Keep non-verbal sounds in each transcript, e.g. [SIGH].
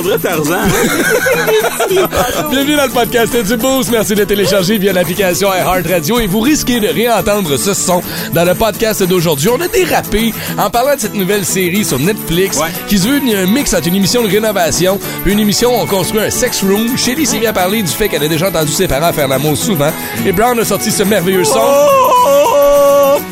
On dirait Tarzan. Bienvenue dans le podcast du Boost. Merci de télécharger via l'application iHeart Radio et vous risquez de réentendre ce son dans le podcast d'aujourd'hui. On a dérapé en parlant de cette nouvelle série sur Netflix Ouais. qui se veut un mix entre une émission de rénovation une émission où on construit un sex room. Shelly s'est bien parlé du fait qu'elle a déjà entendu ses parents faire l'amour souvent et Brown a sorti ce merveilleux son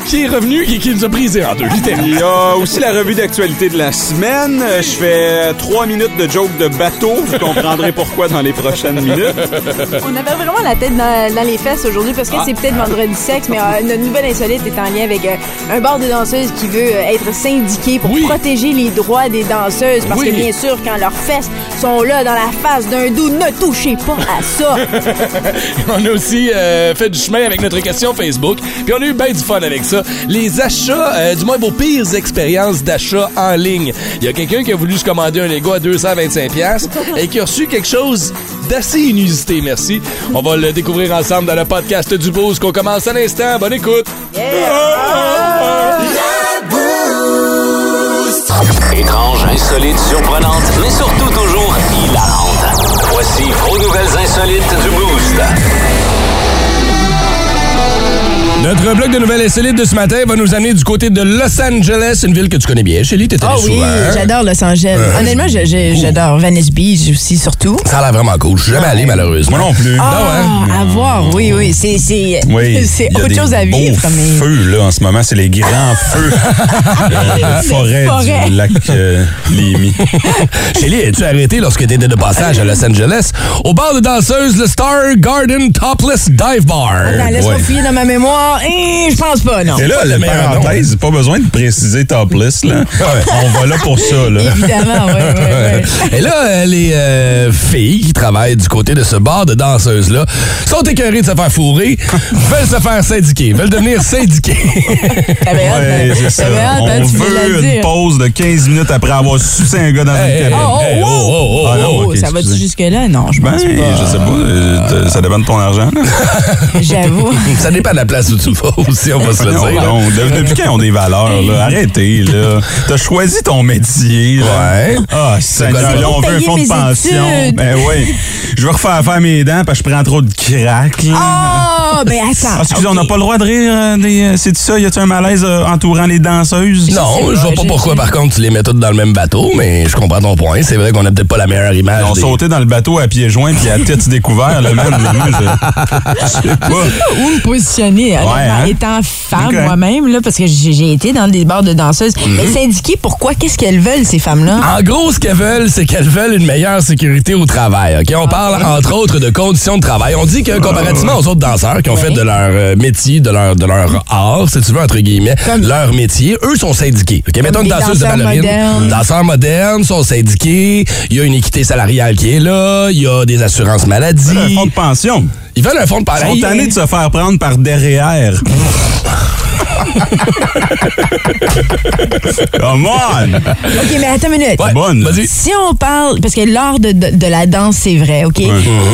qui est revenu et qui nous a brisé en deux, littéralement. Il y a aussi la revue d'actualité de la semaine. Je fais trois minutes de joke de bateau. Vous comprendrez pourquoi dans les prochaines minutes. On avait vraiment la tête dans, dans les fesses aujourd'hui parce que Ah. c'est peut-être vendredi sexe, mais euh, notre nouvelle insolite est en lien avec euh, un bar de danseuses qui veut euh, être syndiqué pour Oui. protéger les droits des danseuses. Parce Oui. que bien sûr, quand leurs fesses sont là dans la face d'un doux, ne touchez pas à ça. [LAUGHS] On a aussi euh, fait du chemin avec notre question Facebook. Puis on a eu bien du fun avec ça. Les achats, euh, du moins vos pires expériences d'achat en ligne. Il y a quelqu'un qui a voulu se commander un Lego à 225$ piastres et qui a reçu quelque chose d'assez inusité, merci. On va le découvrir ensemble dans le podcast du Boost qu'on commence à l'instant. Bonne écoute! Étrange, insolite, surprenante, mais surtout Notre bloc de nouvelles insolites de ce matin va nous amener du côté de Los Angeles, une ville que tu connais bien. Shelly, t'étais Oh allée oui, souvent. hein? j'adore Los Angeles. Honnêtement, je- je- j'adore Venice Beach aussi, surtout. Ça a l'air vraiment cool. Je suis jamais allé, malheureusement. Moi non plus. Ah, à voir, oui, oui. C'est c'est- Oui, [LAUGHS] c'est il y a autre des chose à beaux vivre. Mais... feux, là, en ce moment. C'est les grands [LAUGHS] feux de forêt forêts. du lac euh, Lémy. [LAUGHS] Shelly, as-tu arrêté lorsque tu étais de passage à Los Angeles? Au bar de danseuse le Star Garden Topless Dive Bar? Attends, laisse-moi Ouais. fouiller dans ma mémoire. Eh, je pense pas, non. Et là, le la parenthèse, pas besoin de préciser topless, là. [LAUGHS] On va là pour ça, là. Évidemment, oui, oui, oui. [LAUGHS] Et là, euh, les euh, filles qui travaillent du côté de ce bar de danseuses-là sont écœurées de se faire fourrer, [LAUGHS] veulent se faire syndiquer, veulent devenir syndiquées. Ouais, hein? c'est ça. Hein, On veut une dire. pause de 15 minutes après avoir sucé un gars dans Hey, une cabine. Oh, oh, oh, oh, oh, Ah non, Oh, ça va-tu jusque-là? Non, je Ben, pense je sais pas. euh, Ça dépend de ton argent, pas. J'avoue. Ça dépend de la place où tu vas [LAUGHS] aussi, on va se le Non, dire. non, de- depuis quand on des valeurs, là? Arrêtez, là. T'as choisi ton métier, là. Ouais. Ah, Seigneur, on veut un fonds de mes pension. études. Ben oui. Je vais refaire faire mes dents parce que je prends trop de crack, là. Oh, ben attends. Ah, excusez, on n'a pas le droit de rire euh, des. euh, C'est ça? Y a-tu un malaise euh, entourant les danseuses? Non, je vois pas pourquoi, par contre, tu les mets toutes dans le même bateau, mais je comprends ton point. C'est vrai qu'on a peut-être pas la meilleure image. Ils ont des- sauté dans le bateau à pieds joints puis à tête [LAUGHS] découvert, là, même. Je- je sais pas. Où me positionner, hein? étant femme moi-même, là, parce que j'ai été dans des bars de danseuses. Mais syndiquées, pourquoi? Qu'est-ce qu'elles veulent, ces femmes-là? En gros, ce qu'elles veulent, c'est qu'elles veulent une meilleure sécurité au travail. Ok, On parle entre autres de conditions de travail. On dit que comparativement aux autres danseurs qui ont Oui. fait de leur euh, métier, de leur, de leur art, si tu veux, entre guillemets, Comme- leur métier, eux sont syndiqués. Ok, Mettons une des danseuse de danseurs ballerine. modernes. Danseurs modernes sont syndiqués. Il y a une équité salariale qui est là. Il y a des assurances Un maladie. fonds de pension. Ils veulent un fonds de Ils sont pareil. tannés de se faire prendre par derrière. [LAUGHS] Come on! OK, mais attends une minute. Ouais, bonne. Si on parle, parce que l'art de, de, de la danse, c'est vrai, OK?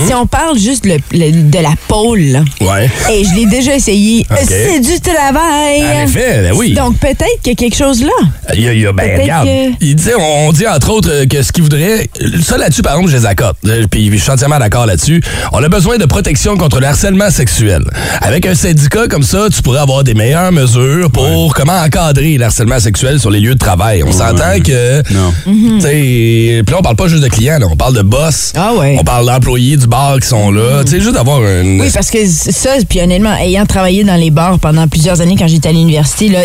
Si on parle juste le- le- de la pôle, là, Ouais. et je l'ai déjà essayé, OK. c'est du travail. En effet, ben oui. Donc peut-être qu'il y a quelque chose là. Il y a, il y a- ben, regarde. que- Il dit, on, on dit entre autres euh, que ce qu'il voudrait. Ça là-dessus, par exemple, je les accorde. Euh, Puis je suis entièrement d'accord là-dessus. On a besoin de protection contre le harcèlement sexuel. Avec un syndicat comme ça, tu pourrais avoir des meilleures mesures pour comment encadrer le harcèlement sexuel sur les lieux de travail. On s'entend que. Non. Tu sais, puis là, on parle pas juste de clients, là, on parle de boss. Ah ouais. On parle d'employés du bar qui sont là. Tu sais, juste d'avoir une. Oui, parce que ça, puis honnêtement, ayant travaillé dans les bars pendant plusieurs années quand j'étais à l'université, là,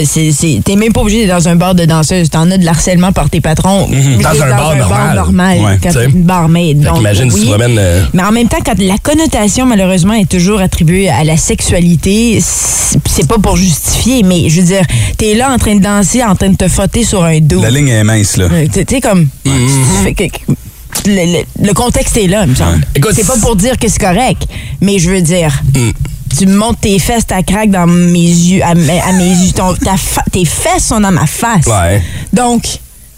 t'es même pas obligé d'être dans un bar de danseuse. T'en as de l'harcèlement par tes patrons. Mhm. Dans T'es un bar normal. Ouais, quand t'es une barmaid. Donc, qu'imagine si oui. tu promènes. euh, Mais en même temps, quand la connotation, malheureusement, est toujours attribuée à la sexualité, c'est pas pour justifier, mais je veux dire, t'es là en train de danser, en train de te frotter sur un dos. La ligne est mince, là. Euh, Tu sais, comme. le, le- le contexte est là, il me semble. C'est pas pour dire que c'est correct, mais je veux dire. tu montes tes fesses, ta craque dans mes yeux, à, mes- à mes yeux. Ton- ta fa- tes fesses sont dans ma face. Ouais. Donc,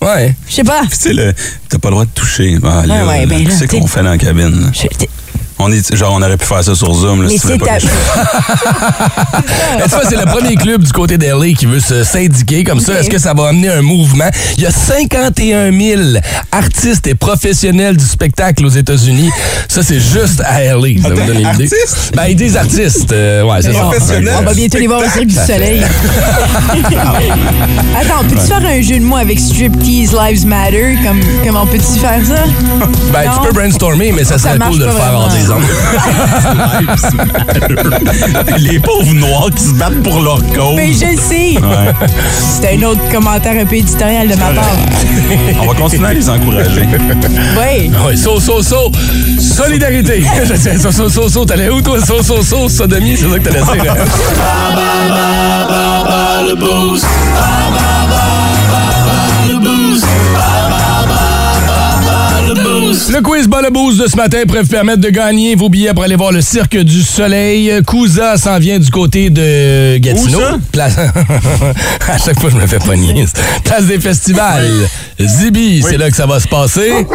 Ouais. je sais pas. Tu sais, t'as pas le droit de toucher. Ah, là, Ouais, ben là, Qu'est-ce t'sais- qu'on fait dans la cabine? On est, genre, on aurait pu faire ça sur Zoom. Là, mais si c'est ta. Est-ce que c'est le premier club du côté d'LA qui veut se syndiquer comme ça? Est-ce que ça va amener un mouvement? Il y a 51 000 artistes et professionnels du spectacle aux États-Unis. Ça, c'est juste à LA. Ça vous donne une idée? artistes? Ben, ils disent artistes. euh, ouais, c'est ça. Professionnels. On va bientôt les voir au Cirque du Soleil. [LAUGHS] Attends, peux-tu faire un jeu de mots avec Striptease Lives Matter? Comme, comment peux-tu faire ça? Ben, Non? tu peux brainstormer, mais ça Ça serait cool de le faire hors vraiment. Les pauvres noirs qui se battent pour leur cause. Mais je le sais. C'est un autre commentaire un peu éditorial de ma part. On va continuer à les encourager. Oui. Oui, so, so, so, solidarité. Je sais, so, so, so, so, t'allais où, toi? So, so, so, sodomie, c'est ça que t'allais dire. hein? Le quiz le boost de ce matin pourrait vous permettre de gagner vos billets pour aller voir le Cirque du Soleil. Kouza s'en vient du côté de Gatineau. Où ça? Place... [LAUGHS] à chaque fois, je me fais pogner. Place des festivals. Zibi, c'est là que ça va se passer.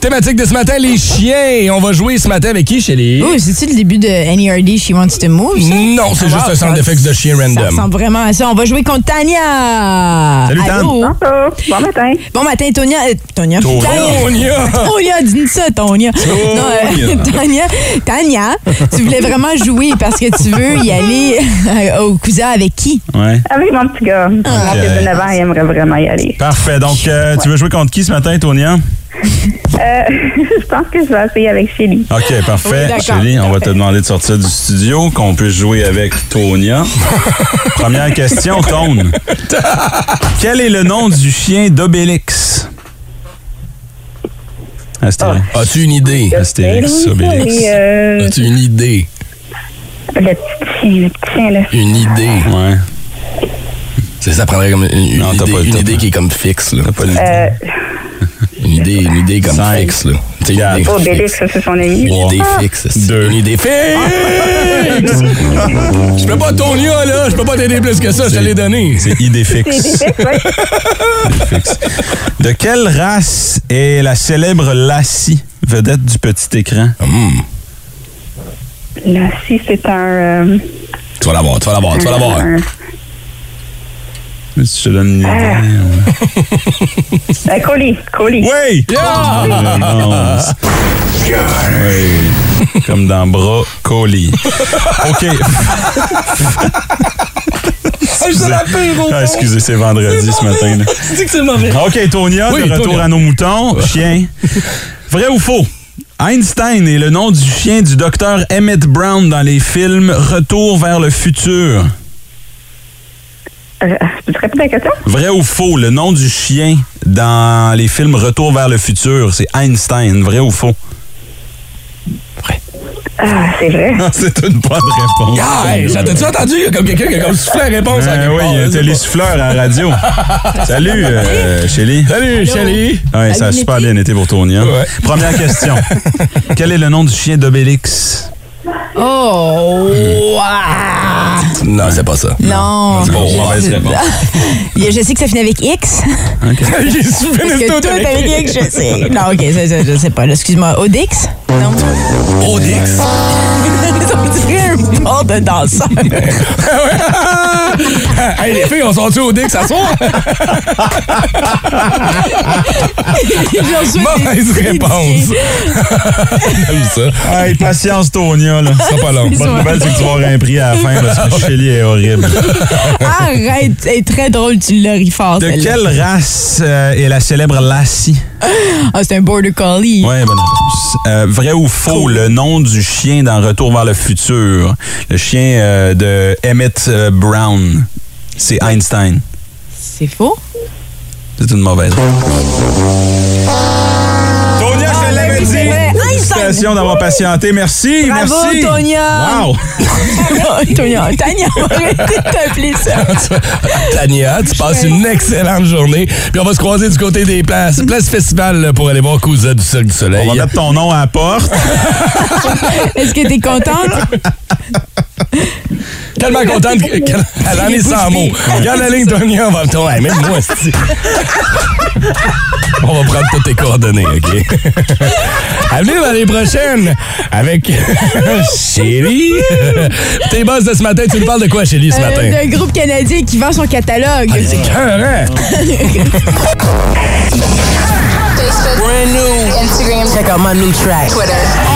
Thématique de ce matin, les chiens. On va jouer ce matin avec qui, Chélie? Oh, c'est-tu le début de NERD She Wants to Move? ça? Non, c'est Ah, juste wow, un sound ça- effects de chien Ça random. ressemble vraiment à ça. On va jouer contre Tania. Salut, Tan. Allô? Bonjour, bon matin. Bon matin, Tonia. euh, Tonia. Tonia. Tania. [LAUGHS] [LAUGHS] Tonia, dis ça, Tonia. Non, euh, [LAUGHS] Tania. Tania, tu voulais vraiment jouer parce que tu veux y aller euh, au cousin avec qui? Ouais. Avec mon petit gars. Mon fils de 9 ans, il aimerait vraiment y aller. Parfait. Donc, euh, tu veux jouer contre qui ce matin, Tonia? Euh, [LAUGHS] je pense que je vais essayer avec Shelly. OK, Oui, parfait. d'accord. Chélie, on va te demander de sortir du studio, qu'on puisse jouer avec Tonia. Première question, Tone. Quel est le nom du chien d'Obélix? Astérix. As-tu une idée? Astérix, Obélix. Et, euh, As-tu une idée? le petit chien, le petit chien, là. Une idée. Ouais. C'est- Ça prendrait comme une, une Non, idée, pas- une idée qui est comme fixe. Là. Pas le- Euh, [LAUGHS] Une idée, une idée comme Cinq. fixe. Là. Tu sais, une idée Obélix, fixe. ça, c'est son ami. Une idée Ah, fixe. c'est- Deux. Une idée fixe! [LAUGHS] Je peux pas Tonia, là. Je peux pas t'aider plus que ça. Je te l'ai donné. C'est idée C'est fixe. fixe, ouais. Idée fixe. De quelle race est la célèbre Lassie, vedette du petit écran? Là, si c'est un... euh, Tu vas l'avoir, tu vas l'avoir, tu vas l'avoir. un- Si je te donne une idée. un colis, colis. Oui! Yeah! Oui. Comme dans. OK. [LAUGHS] La pire au Ah, excusez, c'est vendredi ce matin. là. [LAUGHS] Tu dis que c'est mauvais. OK, Tonia, Oui, de retour à nos moutons. Chien. Vrai ou faux? Einstein est le nom du chien du docteur Emmett Brown dans les films Retour vers le futur. Euh, la question? Vrai ou faux? Le nom du chien dans les films Retour vers le futur, c'est Einstein. Vrai ou faux? Ah, c'est vrai. [LAUGHS] c'est une bonne réponse. Ah, hey, T'as-tu entendu? Il y a comme quelqu'un qui a comme soufflé la réponse. à quelque oui, il y a pas. télésouffleur à la radio. [LAUGHS] Salut, euh, Chélie. Salut, Chélie. Ouais, ça a super bien été pour Tonia. Ouais. Première question. [LAUGHS] Quel est le nom du chien d'Obélix? Oh! ah. Non, c'est pas ça. Non. Bon, mauvaise je, réponse. je sais que ça finit avec X. Soufflé [LAUGHS] Parce que tout tout avec avec X, je sais. Non, OK, ça, ça, je sais pas. là. Excuse-moi. Odix? Non. Odix? [LAUGHS] On dirait un bord de danseur. [LAUGHS] [LAUGHS] hey, les filles, on sort-tu au? J'ai reçu des Mauvaise réponse. [LAUGHS] J'aime ça. Hey, patience, Tonia. Là. Ça pas long. Bonne nouvelle, c'est que tu vas avoir un prix à la fin parce que Chélie est horrible. Arrête, c'est très drôle, tu l'as ri fort. De quelle race euh, est la célèbre Lassie? Ah, c'est un border collie. Ouais, bonne réponse. Euh, vrai ou faux, le nom du chien dans Retour vers le futur, le chien euh, de Emmett euh, Brown, c'est Einstein. C'est faux? C'est une mauvaise. Félicitations d'avoir patienté. Merci, Bravo, merci. Tonia. Wow. [LAUGHS] Tonia, Tania, arrête de t'appeler ça. [LAUGHS] Tania, tu passes une excellente journée. Puis on va se croiser du côté des places. Place Festival pour aller voir Cousin du Cirque du Soleil. On va mettre ton nom à la porte. [LAUGHS] Est-ce que t'es contente? Tellement contente qu'elle elle en est sans mots. Regarde la ligne, Tonya, on va le Ouais, même moi. On va prendre toutes tes coordonnées, OK? [LAUGHS] À venir l'année prochaine avec [LAUGHS] Chélie. Tes boss de ce matin, tu nous parles de quoi, Chélie, ce Euh, matin? D'un groupe canadien qui vend son catalogue. Ah, c'est écœurant. [LAUGHS] Instagram. Check out my new track. Twitter.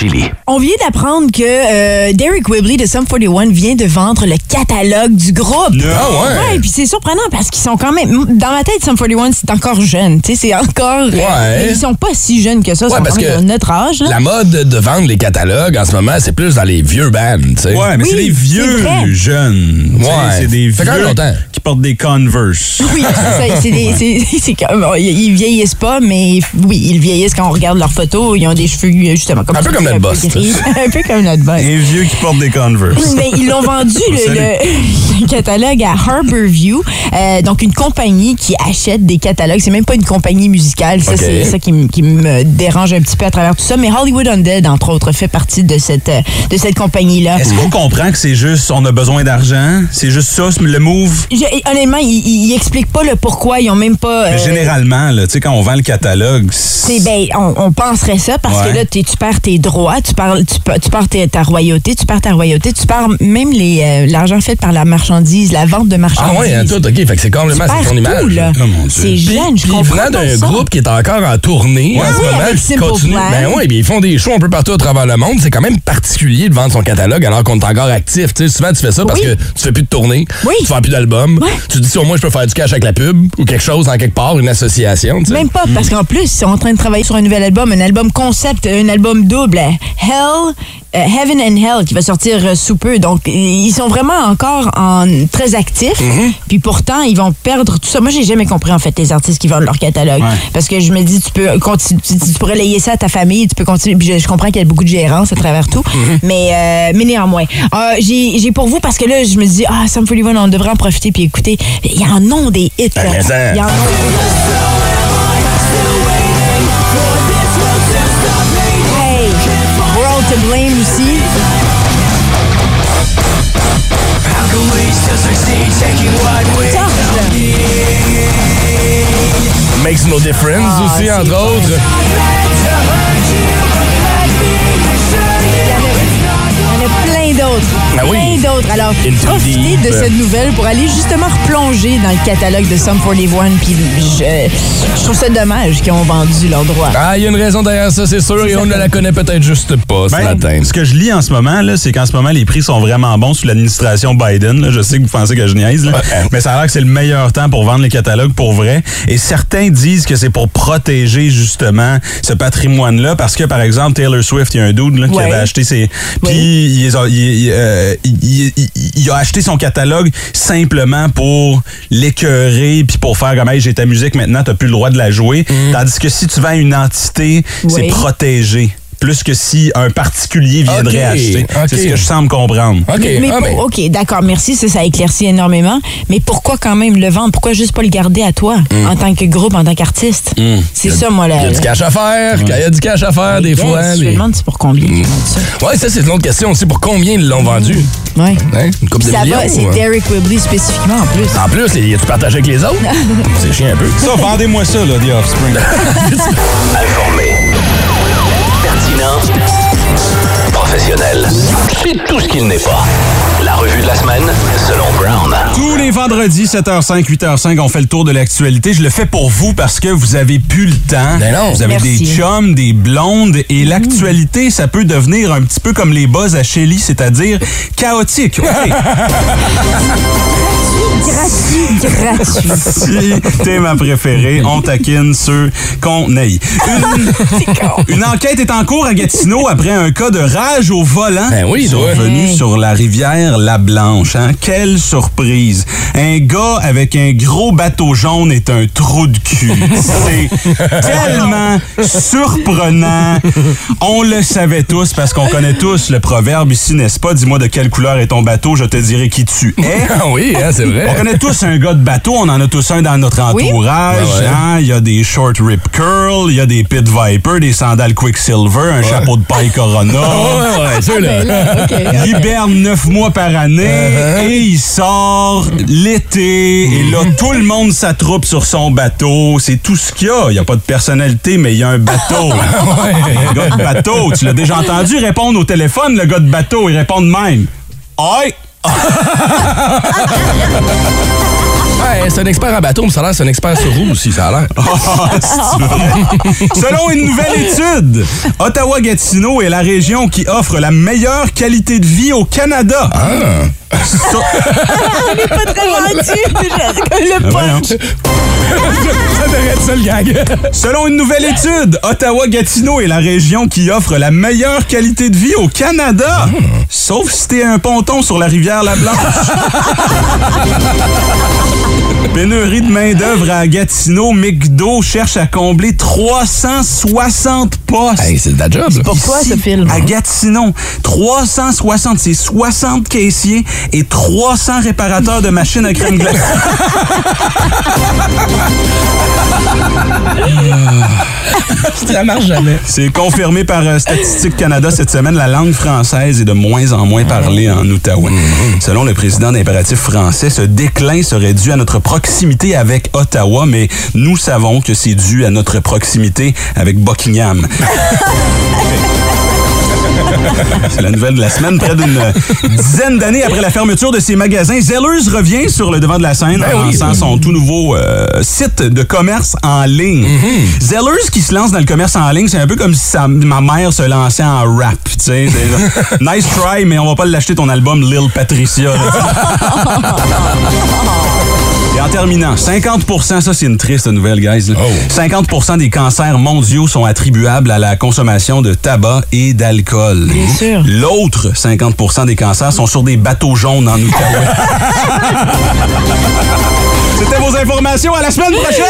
Chili. On vient d'apprendre que euh, Derek Wibley de Sum 41 vient de vendre le catalogue du groupe. Ah ouais? Ouais, puis c'est surprenant parce qu'ils sont quand même. Dans ma tête, Sum 41, c'est encore jeune. Tu sais, c'est encore. Ouais. Ils sont pas si jeunes que ça. Ouais, sont parce que notre âge. là. La mode de vendre les catalogues en ce moment, c'est plus dans les vieux bands, tu sais. Ouais, mais Oui, c'est des vieux jeunes. Ouais. C'est des Fait quand même vieux longtemps. qui portent des Converse. [LAUGHS] Oui, c'est ça. [LAUGHS] Ils vieillissent pas, mais oui, ils vieillissent quand on regarde leurs photos. Ils ont des cheveux, justement, comme Un peu ça, comme notre boss. [LAUGHS] Un peu comme notre boss. Un vieux qui porte des Converse. Mais ils l'ont vendu, le, [LAUGHS] catalogue à Harborview, euh, donc une compagnie qui achète des catalogues. C'est même pas une compagnie musicale. Ça, c'est ça qui, me dérange un petit peu à travers tout ça. Mais Hollywood Undead, entre autres, fait partie de cette, de cette compagnie-là. Est-ce qu'on comprend que c'est juste on a besoin d'argent? C'est juste ça, le move? Je- honnêtement, ils, ils expliquent pas le pourquoi. Ils ont même pas. euh, Mais généralement, là, tu sais, quand on vend le catalogue, c'est ben, on, on penserait ça parce Ouais. que là, tu perds tes droits, tu perds, tu, tes- ta royauté, tu perds ta royauté, tu perds même les, euh, l'argent fait par la marchandise, la vente de marchandises. Ah ouais, hein, tout, OK. Fait que c'est complètement c'est ton image. Oh. C'est jeune, je puis comprends venant d'un groupe qui est encore en tournée en ce oui, moment, avec qui Simple continue. Plan. Ben oui, ils font des shows un peu partout à travers le monde. C'est quand même particulier de vendre son catalogue alors qu'on est encore actif. Tu sais, souvent, tu fais ça parce Oui. que tu fais plus de tournée, Oui. tu fais plus d'albums. Ouais. Tu te dis si au moins je peux faire du cash avec la pub ou quelque chose en quelque part, une association. tu sais. Même pas, parce qu'en plus, ils sont en train de travailler sur un nouvel album, un album concept, un album double, Hell, euh, Heaven and Hell, qui va sortir euh, sous peu. Donc, ils sont vraiment encore en, très actifs. Mm-hmm. Puis pourtant, ils vont perdre tout ça. Moi, j'ai jamais compris, en fait, les artistes qui vendent leur catalogue. Parce que je me dis, tu peux continuer, tu, pourrais layer ça à ta famille, tu peux continuer. Puis je, je comprends qu'il y a beaucoup de gérance à travers tout. Mm-hmm. mais, euh, mais néanmoins, Euh, j'ai pour vous, parce que là, je me dis, ah, Sam 41, on devrait en profiter. Puis écoutez, il y en a des hits. là. Ben, Il y en a Hey, Blame aussi. Torche, Makes no difference Ah, aussi, entre autres. Plein d'autres. Ah oui. Plein d'autres. Alors, Into profitez Deep. de cette nouvelle pour aller justement replonger dans le catalogue de Sum 41. Puis je, je trouve ça dommage qu'ils ont vendu leurs droits. Ah, il y a une raison derrière ça, c'est sûr, et on ne la connaît peut-être juste pas ce Ben, matin. ce que je lis en ce moment, là, c'est qu'en ce moment, les prix sont vraiment bons sous l'administration Biden. là. Je sais que vous pensez que je niaise, là. mais ça a l'air que c'est le meilleur temps pour vendre les catalogues pour vrai. Et certains disent que c'est pour protéger justement ce patrimoine-là, parce que par exemple Taylor Swift, il y a un dude là, qui Ouais. avait acheté ses, puis a- il- il, euh, il- il- il a acheté son catalogue simplement pour l'écœurer puis pour faire comme hey, j'ai ta musique maintenant, t'as plus le droit de la jouer. Tandis que si tu vends une entité, c'est protégé. Plus que si un particulier viendrait acheter. C'est ce que je semble comprendre. OK. Mais ah, ben, OK, d'accord, merci, ça, ça éclaircit énormément. Mais pourquoi quand même le vendre? Pourquoi juste pas le garder à toi en tant que groupe, en tant qu'artiste? C'est ça, moi, là. Il y a du cash à faire. Quand il y a du cash à faire, des fois. Je me demande c'est pour combien qu'ils vendent ça? Ouais, ça, c'est une autre question aussi. Pour combien ils l'ont vendu? Ouais. Hein? Une coupe de Ça millions? va, c'est hein? Derek Wibley spécifiquement en plus. En plus, il tu partagé avec les autres? [LAUGHS] c'est chiant un peu. Ça, vendez-moi ça, là, The Offspring. [LAUGHS] Informé. Pertinent. Professionnel. C'est tout ce qu'il n'est pas. La revue de la semaine, selon Brown. Tous les vendredis, 7h05, 8h05, on fait le tour de l'actualité. Je le fais pour vous parce que vous avez plus le temps. Ben non. Vous avez Merci. des chums, des blondes et l'actualité, ça peut devenir un petit peu comme les buzz à Shelly, c'est-à-dire chaotique. OK? [LAUGHS] Gratuit, gratuit. si t'es ma préférée, on taquine ceux qu'on haït. Une, [LAUGHS] une enquête est en cours à Gatineau après un cas de rage au volant Ben oui, survenu Hey. sur la rivière La Blanche. Hein? Quelle surprise! Un gars avec un gros bateau jaune est un trou de cul. C'est [LAUGHS] tellement surprenant. On le savait tous parce qu'on connaît tous le proverbe ici, n'est-ce pas? Dis-moi de quelle couleur est ton bateau, je te dirai qui tu es. Ah oui, hein, c'est vrai. On connaît tous un gars de bateau, on en a tous un dans notre Oui. entourage. Ouais, ouais. hein. Il y a des short rip curl, il y a des pit viper, des sandales Quicksilver, un chapeau de paille Corona. [LAUGHS] Ouais, Ben là. OK. Il hiberne neuf mois par année Uh-huh. et il sort l'été. Et là, tout le monde s'attroupe sur son bateau. C'est tout ce qu'il y a. Il n'y a pas de personnalité, mais il y a un bateau. [LAUGHS] Le gars de bateau, tu l'as déjà entendu répondre au téléphone, le gars de bateau. Il répond de même. Aïe! [LAUGHS] Ouais, c'est un expert en bateau, mais ça a l'air c'est un expert sur roue aussi, ça a l'air. [LAUGHS] Selon une nouvelle étude, Ottawa-Gatineau est la région qui offre la meilleure qualité de vie au Canada. So- [LAUGHS] Pas très gentil. Le Ben voyons. punch. ça le gag. Selon une nouvelle étude, Ottawa-Gatineau est la région qui offre la meilleure qualité de vie au Canada. Sauf si t'es un ponton sur la rivière La Blanche. Pénurie de main-d'œuvre à Gatineau, McDo cherche à combler 360 postes. Hey, c'est de la job, là. Pourquoi Ici, ce film? À Gatineau, 360, c'est 60 caissiers et 300 réparateurs de machines à crème glacée. [LAUGHS] Ça marche jamais. C'est confirmé par euh, Statistique Canada cette semaine. La langue française est de moins en moins parlée en Outaouais. Selon le président d'Impératif français, ce déclin serait dû à notre proximité avec Ottawa, mais nous savons que c'est dû à notre proximité avec Buckingham. [LAUGHS] [LAUGHS] C'est la nouvelle de la semaine. Près d'une dizaine d'années après la fermeture de ses magasins, Zellers revient sur le devant de la scène en oui. lançant son tout nouveau euh, site de commerce en ligne. Zellers qui se lance dans le commerce en ligne, c'est un peu comme si sa- ma mère se lançait en rap. [LAUGHS] nice try, mais on va pas l'acheter ton album Lil Patricia. [LAUGHS] Et en terminant, 50% ça c'est une triste nouvelle, guys. là. 50% des cancers mondiaux sont attribuables à la consommation de tabac et d'alcool. Bien sûr. L'autre 50% des cancers sont sur des bateaux jaunes en Outaouais. [LAUGHS] C'était vos informations. À la semaine prochaine!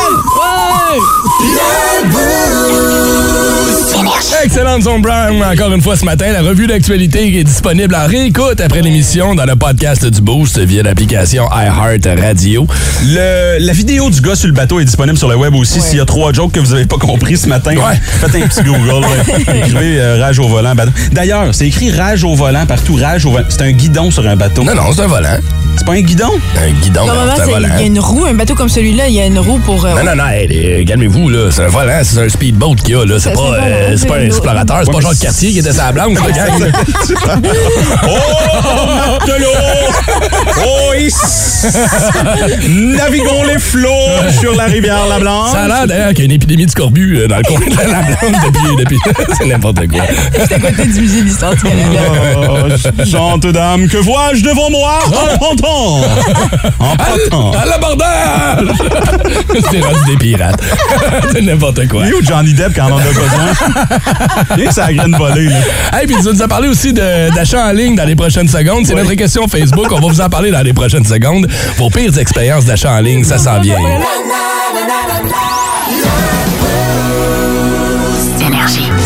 Excellente Zone Brown, encore une fois ce matin. La revue d'actualité est disponible en réécoute après l'émission dans le podcast du Boost via l'application iHeart Radio. Le- la vidéo du gars sur le bateau est disponible sur le web aussi. S'il y a trois jokes que vous avez pas compris ce matin, Ouais. faites un petit Google. [LAUGHS] Écrivez euh, rage au volant. bateau. D'ailleurs, c'est écrit rage au volant partout. Rage au volant. C'est un guidon sur un bateau. Non, non, c'est un volant. C'est pas un guidon? Un guidon, c'est un c'est- volant. il y a une roue, un bateau comme celui-là, il y a une roue pour. euh, Non, non, non, hey, calmez-vous, là. C'est un volant, c'est un speedboat qu'il y a, là. C'est C'est pas, euh, c'est pas un explorateur, c'est pas Ouais, mais Cartier qui était sa blanche, le gang. [LAUGHS] Oh, matelot! Oh! Naviguons les flots sur la rivière La Blanche. Ça a l'air d'ailleurs qu'il y a une épidémie de scorbut euh, dans le coin de la Blanche depuis. depuis [LAUGHS] c'est n'importe quoi. C'est à côté du musée d'histoire du Canada. Oh, chante dame, que vois-je devant moi? En pantant? En pantant. À l'abordage! [LAUGHS] c'est rendu des pirates. [LAUGHS] c'est n'importe quoi. Il est où Johnny Depp quand on en a besoin? Que ça a graine volée, là. Hey, puis tu nous as parlé aussi de- d'achat en ligne dans les prochaines secondes. C'est notre question Facebook. On va vous en parler dans les prochaines secondes. Vos pires expériences d'achat en ligne, ça s'en vient.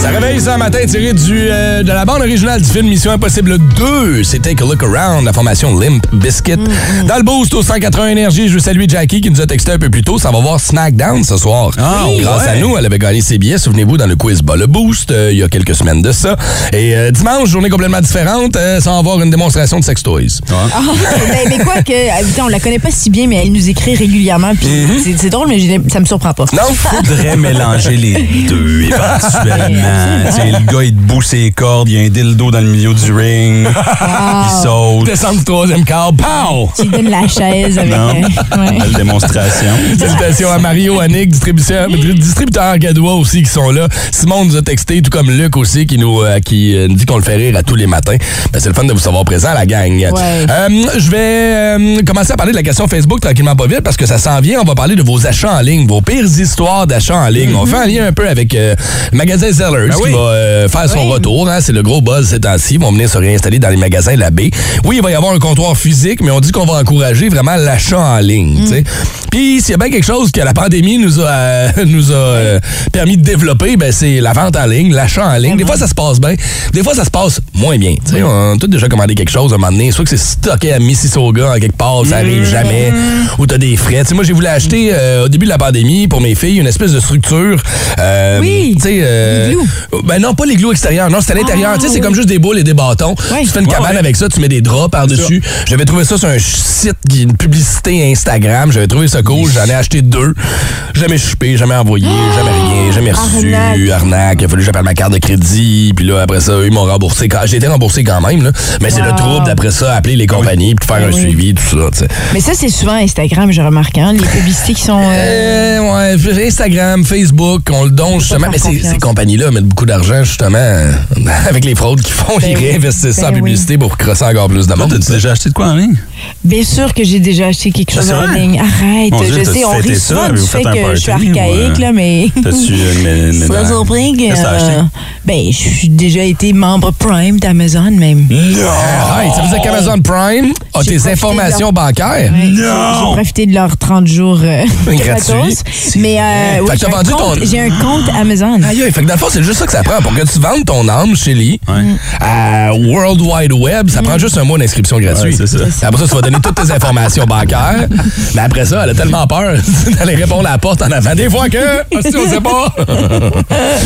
Ça réveille ça matin tiré du, euh, de la bande originale du film Mission Impossible 2. C'est Take a Look Around, la formation Limp Biscuit. Dans le boost au 180 Énergie, je veux saluer Jackie qui nous a texté un peu plus tôt. Ça va voir SmackDown ce soir. Ah, Grâce ouais. à nous, elle avait gagné ses billets, souvenez-vous, dans le quiz Bas le Boost euh, il y a quelques semaines de ça. Et euh, dimanche, journée complètement différente, euh, ça va avoir une démonstration de sex toys. Ah, [LAUGHS] ben, mais quoi que, on la connaît pas si bien, mais elle nous écrit régulièrement. Puis Mm-hmm. c'est- c'est drôle, mais ça me surprend pas. Non? [LAUGHS] Faudrait mélanger les deux [LAUGHS] éventuellement. Sais, le gars, il debout ses cordes, il y a un dildo dans le milieu du ring. Il saute. Descendre du troisième quart, pow! Tu donnes la chaise avec. Non. euh, ouais. Belle démonstration. Salutations à Mario, Annick, distributeur, distributeur Gadois aussi qui sont là. Simon nous a texté, tout comme Luc aussi, qui nous, euh, qui, euh, nous dit qu'on le fait rire à tous les matins. Ben, c'est le fun de vous savoir présent, la gang. Ouais. Euh, je vais euh, commencer à parler de la question Facebook tranquillement pas vite parce que ça s'en vient. On va parler de vos achats en ligne, vos pires histoires d'achats en ligne. On fait un lien un peu avec euh, le magasin Zellers. Ben qui oui. va euh, faire son retour. Hein, c'est le gros buzz ces temps-ci. Ils vont venir se réinstaller dans les magasins La Baie. Oui, il va y avoir un comptoir physique, mais on dit qu'on va encourager vraiment l'achat en ligne. sais. Puis s'il y a bien quelque chose que la pandémie nous a, euh, [LAUGHS] nous a euh, permis de développer, ben, c'est la vente en ligne, l'achat en ligne. Des fois, ça se passe bien. Des fois, ça se passe moins bien. On a tous déjà commandé quelque chose à un moment donné. Soit que c'est stocké à Mississauga en quelque part, ça arrive jamais. Ou t'as des frais. Moi, j'ai voulu acheter euh, au début de la pandémie pour mes filles une espèce de structure. euh, Oui. Tu sais. euh. Ben non, pas les glous extérieurs. Non, c'est à l'intérieur. Ah, tu sais, c'est oui. comme juste des boules et des bâtons. Ouais. Tu fais une cabane ouais. avec ça, tu mets des draps par-dessus. J'avais trouvé ça sur un site, une publicité Instagram. J'avais trouvé ça cool. J'en ai acheté deux. Jamais chupé, jamais envoyé, jamais rien, jamais reçu. Arnaque. Arnaque. Il a fallu que j'appelle ma carte de crédit. Puis là, après ça, eux, ils m'ont remboursé. Quand- J'ai été remboursé quand même, là. Mais c'est le trouble d'après ça, appeler les compagnies puis faire un oui. suivi, tout ça, tu sais. Mais ça, c'est souvent Instagram, je remarque. Hein? Les publicités qui sont. euh, Euh, ouais, Instagram, Facebook, on le donne justement. Mais ces compagnies-là mettent beaucoup d'argent justement [LAUGHS] avec les fraudes qu'ils font. Ben ils oui. réinvestissent ça en Ben publicité pour crosser encore plus de monde. t'as-tu déjà acheté de quoi en ligne? Bien sûr que j'ai déjà acheté quelque chose en ligne. Arrête, Mon Dieu, je sais, on rit ça? souvent du fait que je suis ou, archaïque, euh, là, mais... [LAUGHS] T'as-tu [LAUGHS] une. surpris que, t'as acheté? euh, ben, je suis déjà été membre Prime d'Amazon même. Arrête, ça veut dire qu'Amazon Prime a tes informations bancaires? Ouais, j'ai- J'ai profité de leurs 30 jours euh, [LAUGHS] Gratuit. gratos. Mais euh, Fait oui, que j'ai t'as un, vendu compte- ton- j'ai un compte Amazon. Aïe, aïe, fait que dans le fond, c'est juste ça que ça prend. Pour que tu vendes ton âme chez Lee, à World Wide Web, ça prend juste un mois d'inscription gratuite. Ouais, c'est ça. Après ça, tu vas donner toutes tes informations bancaires. Mais après ça, elle a tellement peur [LAUGHS] d'aller répondre à la porte en avant. Des fois que, ah, si on sait pas.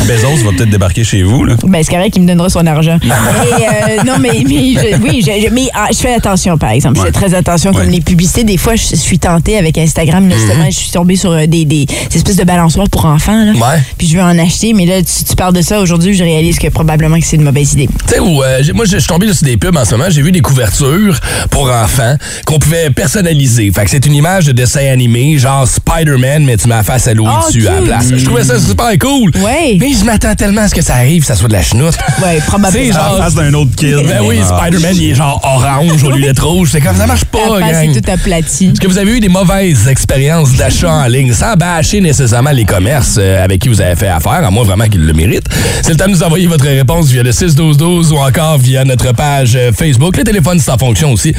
Bezos va peut-être débarquer chez vous, là. Ben, c'est correct qu'il me donnera son argent. Mais, euh, non, mais, mais je- oui, je, je- mais ah, je fais attention, par exemple. Je fais très attention comme Ouais. les publicités. Des fois, je suis tentée avec Instagram. Justement, je suis tombée sur euh, des, des, des espèces de balançoires pour enfants. Là. Ouais. Puis je veux en acheter. Mais là, tu, tu parles de ça aujourd'hui, je réalise que probablement que c'est une mauvaise idée. Tu sais, où, euh, moi, je suis tombé sur des pubs en ce moment. J'ai vu des couvertures pour enfants qu'on pouvait personnaliser. Fait que c'est une image de dessin animé, genre Spider-Man, mais tu mets la face à Louis Oh, dessus à la place. Je trouvais ça super cool. Ouais. Mais je m'attends tellement à ce que ça arrive, ça soit de la chenoute. [LAUGHS] Ouais, probablement. C'est En genre. face d'un autre kid. Ben oui, Ah. Spider-Man, il est genre orange au lieu d'être rouge. C'est comme ça marche pas, face gang. est tout aplati. Est-ce que vous avez eu des mauvaises expériences d'achat en ligne sans bâcher nécessairement les commerces euh, avec qui vous avez fait affaire, à moins vraiment qu'ils le méritent? C'est le temps de nous envoyer votre réponse via le 61212 ou encore via notre page euh, Facebook. Le téléphone, c'est en fonction aussi.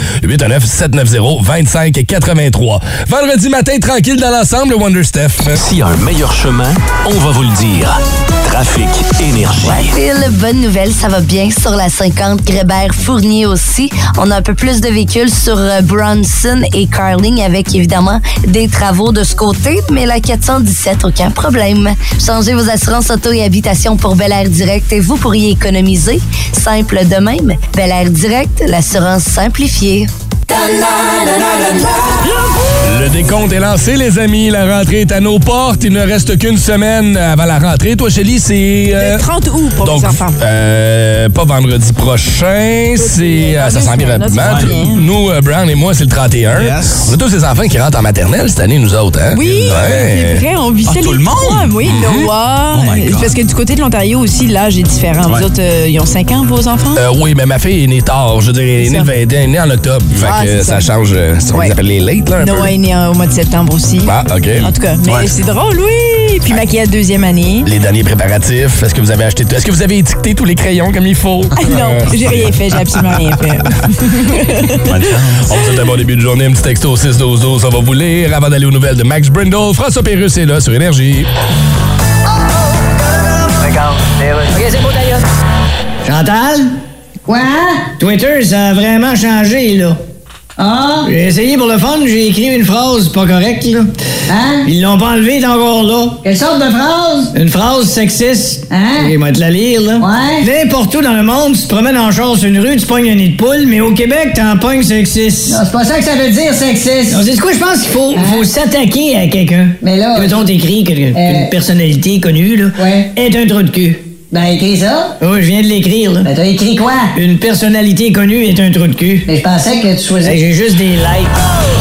819-790-2583. Vendredi matin, tranquille dans l'ensemble, le Wonder Steph. S'il y a un meilleur chemin, on va vous le dire. Trafic Énergie. Phil, bonne nouvelle, ça va bien sur la 50 Grébert-Fournier aussi. On a un peu plus de véhicules sur euh, Bronson et Carling avec évidemment des travaux de ce côté, mais la 417, aucun problème. Changez vos assurances auto et habitation pour Bel Air Direct et vous pourriez économiser. Simple de même. Bel Air Direct, l'assurance simplifiée. Le décompte est lancé, les amis. La rentrée est à nos portes. Il ne reste qu'une semaine avant la rentrée. Toi, Shelly, c'est... euh, Le 30 août pour Donc, les enfants. euh, pas vendredi prochain, c'est euh, ça s'en vient rapidement. ça vient. Nous, euh, Brown et moi, c'est le 31. Yes. On a tous ces enfants qui rentrent en maternelle cette année, nous autres, hein? Oui, Ouais. c'est vrai, on vit ça Ah, les tout le monde? trois. Oui, Noah. Oh my Euh. Parce que du côté de l'Ontario aussi, l'âge est différent. Ouais. Vous autres, euh, ils ont 5 ans, vos enfants? Euh, oui, mais ma fille est née tard. Je veux dire, elle est née, ça. le 20 elle est née en octobre. Fait Ah, que c'est ça, ça. change. euh, On Ouais. les appelle les late, là, un peu. Noah est né au mois de septembre aussi. Ah, OK. En tout cas, mais Ouais. c'est drôle, oui. Puis a deuxième année. Les derniers préparatifs, est-ce que vous avez acheté tout? Est-ce que vous avez étiqueté tous les crayons comme il faut? Ah [LAUGHS] non, j'ai rien fait, j'ai absolument rien fait. Bonne chance. On vous souhaite un bon début de journée, un petit texto 6 12 12 on va vous lire avant d'aller aux nouvelles de Max Brindle. François Pérus est là sur Énergie. Chantal? Quoi? Twitter, ça a vraiment changé, là. Ah? J'ai essayé pour le fun, j'ai écrit une phrase pas correcte, là. Hein? Ils l'ont pas enlevé, t'es encore là. Quelle sorte de phrase? Une phrase sexiste. Hein? Il va te la lire, là. Ouais. N'importe où dans le monde, tu te promènes en char sur une rue, tu pognes un nid de poule, mais au Québec, t'en pognes sexiste. Non, c'est pas ça que ça veut dire, sexiste. Non, c'est quoi, je pense qu'il faut, faut s'attaquer à quelqu'un. Mais là- Et Mettons, t'écris que- qu'une Euh. personnalité connue, là, Ouais. est un trou de cul. Ben, écris ça. Oui, je viens de l'écrire, là. Ben, t'as écrit quoi? Une personnalité connue est un trou de cul. Mais je pensais que tu choisissais. J'ai juste des likes.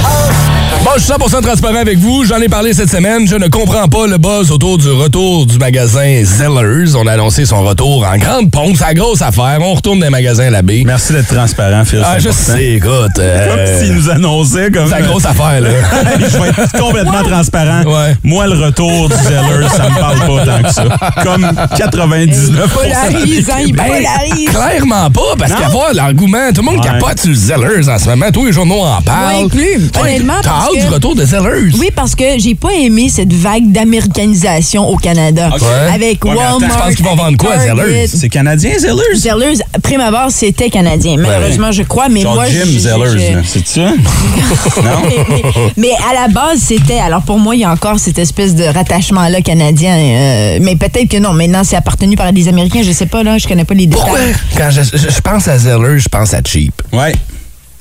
Je suis 100% transparent avec vous. J'en ai parlé cette semaine. Je ne comprends pas le buzz autour du retour du magasin Zellers. On a annoncé son retour en grande pompe. C'est la grosse affaire. On retourne dans les magasins à la baie. Merci d'être transparent, Phil. Ah, c'est je important. sais, écoute. euh, Comme s'il nous annonçait comme. C'est la grosse affaire, là. [LAUGHS] je vais être complètement transparent. Ouais. Moi, le retour du Zeller, ça me parle pas tant que ça. Comme 99 Polarisant, il Ben, polarise. clairement pas, parce Non? qu'à voir l'engouement, tout le monde Ouais. capote sur le Zellers en ce moment. Tous les journaux en parlent. Moi inclus, honnêtement, T'as parce que- du retour de Zellers? Oui, parce que j'ai pas aimé cette vague d'américanisation au Canada. Ouais. Avec Ouais, mais attends, Walmart. tu penses qu'ils vont vendre quoi. Zellers? C'est canadien, Zellers? Zellers, prime abord, c'était canadien. Malheureusement, je crois, mais Genre moi, Jim je- Zellers, je- c'est ça? [LAUGHS] non? mais, mais- mais à la base, c'était. Alors pour moi, il y a encore cette espèce de rattachement-là canadien. euh, mais peut-être que non. Maintenant, c'est appartenu par des Américains. Je sais pas, là. Je connais pas les détails. Pourquoi? Quand je, je- je pense à Zellers, je pense à cheap. Ouais.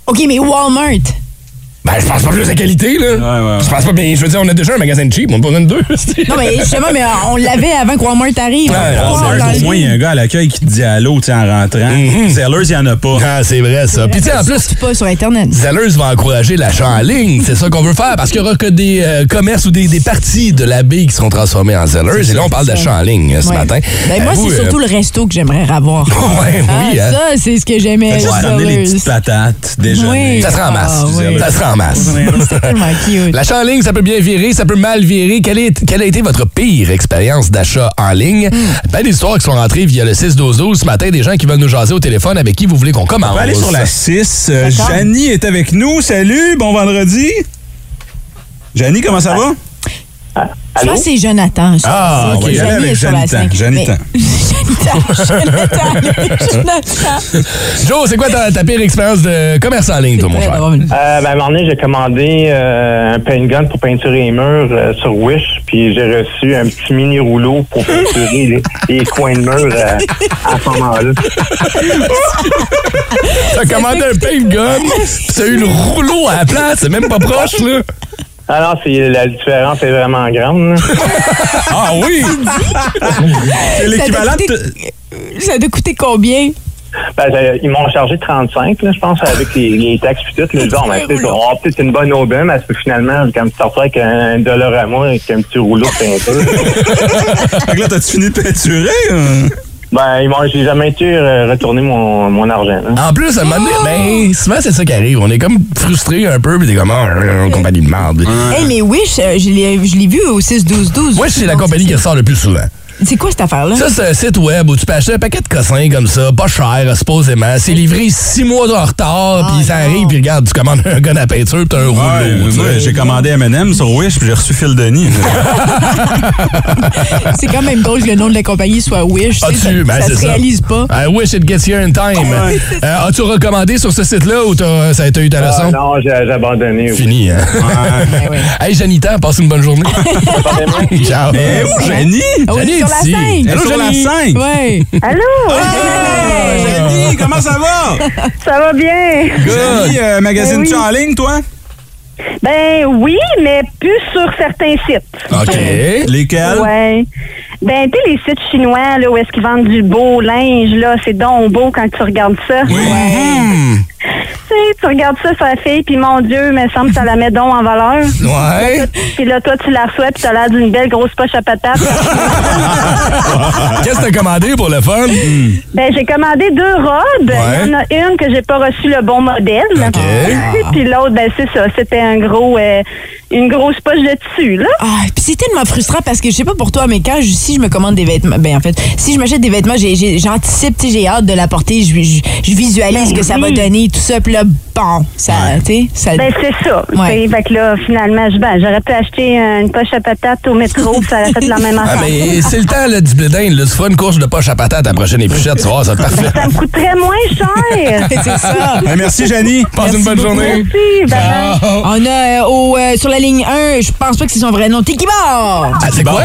OK, mais Walmart. Ben, je pense pas plus à qualité, là. Ouais, ouais. Je pense pas bien. Je veux dire, on a déjà un magasin de cheap, on en a besoin de deux. [LAUGHS] Non, mais justement, mais on l'avait avant que Walmart arrive. Dans Au le- moins, il y a un gars à l'accueil qui te dit allô tu en rentrant. Zellers, il y en a pas. Ah, c'est vrai, ça. Puis, tu sais, en plus, pas sur Internet. Zellers va encourager l'achat en ligne. C'est ça qu'on veut faire parce qu'il y aura que des euh, commerces ou des, des parties de la baie qui seront transformées en Zellers. Et là, on parle d'achat en ligne euh, ce matin. Ben, moi, Euh, c'est euh, surtout le resto que j'aimerais avoir. [LAUGHS] Ouais, Ah, oui, hein. Ça, c'est ce que j'aimais. Les Zellers. petites patates. Oui. Ça sera en masse. Ah, oui. Ça sera en masse. C'est tellement cute. L'achat en ligne, ça peut bien virer, ça peut mal virer. Quelle, est- quelle a été votre pire expérience d'achat en ligne? Hmm. Ben, des histoires qui sont rentrées via le 6-12-12 ce matin, des gens qui veulent nous jaser au téléphone avec qui vous voulez qu'on commence. On va aller sur la 6. Euh. Janie est avec nous. Salut, bon vendredi. Janie, comment ça va? Que c'est Jonathan. Je Ah, on va y aller avec. Mais- Janitan. [LAUGHS] Jonathan. Jonathan. [LAUGHS] Joe, c'est quoi ta, ta pire expérience de commerce en ligne, toi, mon cher? Euh, ben, à un moment donné, j'ai commandé euh, un paint gun pour peinturer les murs euh, sur Wish, puis j'ai reçu un petit mini rouleau pour peinturer les, [LAUGHS] les coins de mur euh, à ce moment-là. T'as commandé un paint gun, pis t'as eu le rouleau à la place, c'est même pas proche, là. Alors, c'est, la différence est vraiment grande. [LAUGHS] Ah oui! C'est l'équivalent de... Ça t'a coûté combien? Ben, ils m'ont chargé 35, là, je pense, avec les, les taxes et tout. Là, oh, ben, tu sais, on va avoir peut-être une bonne aubaine, mais finalement, quand tu sortais avec un dollar à moi, avec un petit rouleau de peinture, [LAUGHS] Fait que là, t'as-tu fini de peinturer? hein? Ben, ils m'ont, j'ai jamais été euh, retourner mon, mon argent. En plus, à un moment donné, ben, souvent, c'est ça qui arrive. On est comme frustré un peu, pis t'es comme, ah, une compagnie de merde. Hey, mais Wish, euh, je l'ai je l'ai vu au 6-12-12. Moi, c'est la compagnie qui ressort le plus souvent. C'est quoi cette affaire-là? Ça, c'est un site web où tu peux acheter un paquet de cossins comme ça, pas cher, supposément. C'est livré six mois en retard, puis ça arrive, puis regarde, tu commandes un gun à peinture, puis t'as un rouleau. Ouais, j'ai commandé M&M sur Wish, puis j'ai reçu Phil Denis. [LAUGHS] C'est quand même drôle que le nom de la compagnie soit Wish. ça Ben, ça c'est se ça. réalise pas. I wish it gets here in time. Euh, As-tu recommandé sur ce site-là ou t'as- ça a été eu ta Ah, leçon? non, j'ai, j'ai abandonné. oui. Fini, hein? hey, Janita, passe une bonne journée. [LAUGHS] [LAUGHS] Ciao. Eh, où, Janie? Ah Janie sur est la ici. cinq. Allô, Sur la Janie? 5. Ouais. [LAUGHS] Allô? Janie, comment ça va? Ça va bien? Janie, euh, Ben oui. en ligne, toi? Ben oui, mais plus sur certains sites. OK. Lesquels? Ouais. Ben, tu sais, les sites chinois, là, où est-ce qu'ils vendent du beau linge, là, c'est donc beau quand tu regardes ça. Hmm. Tu regardes ça sur la fille, puis mon Dieu, me semble que ça la met donc en valeur. Ouais. Puis là, toi, tu la reçois, puis t'as l'air d'une belle grosse poche à patates. [LAUGHS] Qu'est-ce que t'as commandé pour le fun? ben, j'ai commandé deux robes. Ouais. Il y en a une que j'ai pas reçu le bon modèle. OK. [LAUGHS] Puis l'autre, ben, c'est ça. C'était un gros, euh, une grosse poche de tissu, là. Ah, puis c'est tellement frustrant parce que je sais pas pour toi, mais quand je, si je me commande des vêtements, ben en fait, si je m'achète des vêtements, j'anticipe, tu sais, j'ai hâte de la porter, je, je, je visualise ce que ça va donner, tout ça, puis là, bon, ça, tu sais, ça. Ben, c'est ça. Ouais. Tu sais, Fait que là, finalement, je- ben, j'aurais pu acheter une poche à patates au métro, puis ça aurait fait la même Ah, affaire. mais c'est le temps là, du blédin. Là. Tu feras une course de poche à patate à la prochaine épluchette, tu vas voir, ça être parfait. Ça me coûterait moins cher. [LAUGHS] c'est ça. Ben, merci, Janie. Passe une bonne journée. Merci. bye bye. On a euh, au, euh, sur la ligne 1, je pense pas que c'est son vrai nom, Tiki Bar. Ah, c'est quoi?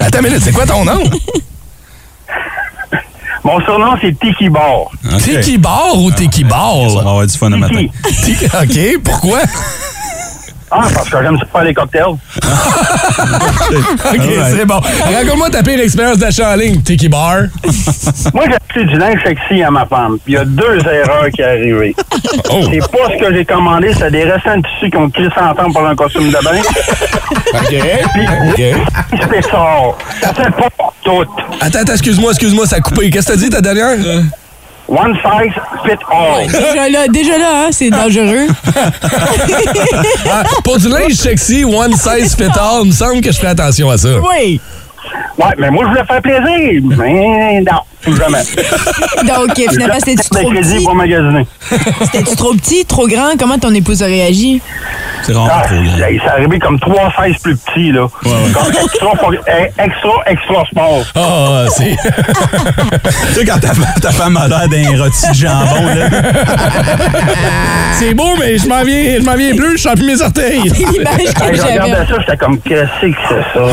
Attends une minute, c'est quoi ton nom? [LAUGHS] Mon surnom, c'est Tiki Bar. Tiki Bar ou Tiki On va Bar? avoir du fun le matin. Tiki. Tiki- [LAUGHS] OK, pourquoi? Ah, parce que j'aime ça faire les cocktails. [LAUGHS] [LAUGHS] OK, c'est bon. Raconte-moi ta pire expérience d'achat en ligne, Tiki Bar. [LAUGHS] Moi, j'ai acheté du linge sexy à ma femme. puis Il y a deux erreurs qui sont arrivées. Oh. C'est pas ce que j'ai commandé, c'est des restants de tissu qui ont crissé ensemble pour un costume de bain. [LAUGHS] OK. OK. C'est ça. C'est pas tout. Attends, attends, excuse-moi, excuse-moi, ça a coupé. Qu'est-ce que t'as dit ta dernière? One size fit all. Déjà là, déjà là, hein, c'est dangereux. [LAUGHS] Ah, pour du linge sexy, one size fit all, il me semble que je ferais attention à ça. Oui. Ouais, mais moi, je voulais faire plaisir. Mais non, tout jamais. Donc, finalement, c'était-tu J'ai trop petit? pour magasiner. C'était-tu trop petit, trop grand? Comment ton épouse a réagi? C'est vraiment Ah, trop grand. il s'est arrivé comme trois sizes plus petits, là. Comme extra, for- eh, extra, extra sport. Ah, c'est. [LAUGHS] tu sais, quand ta, ta femme a l'air d'un rôti de jambon, là. [LAUGHS] c'est beau, mais je m'en viens, je m'en viens plus, je sens plus mes orteils. [LAUGHS] L'image Hey, que je j'avais. regardais ça, j'étais comme, qu'est-ce que c'est ça?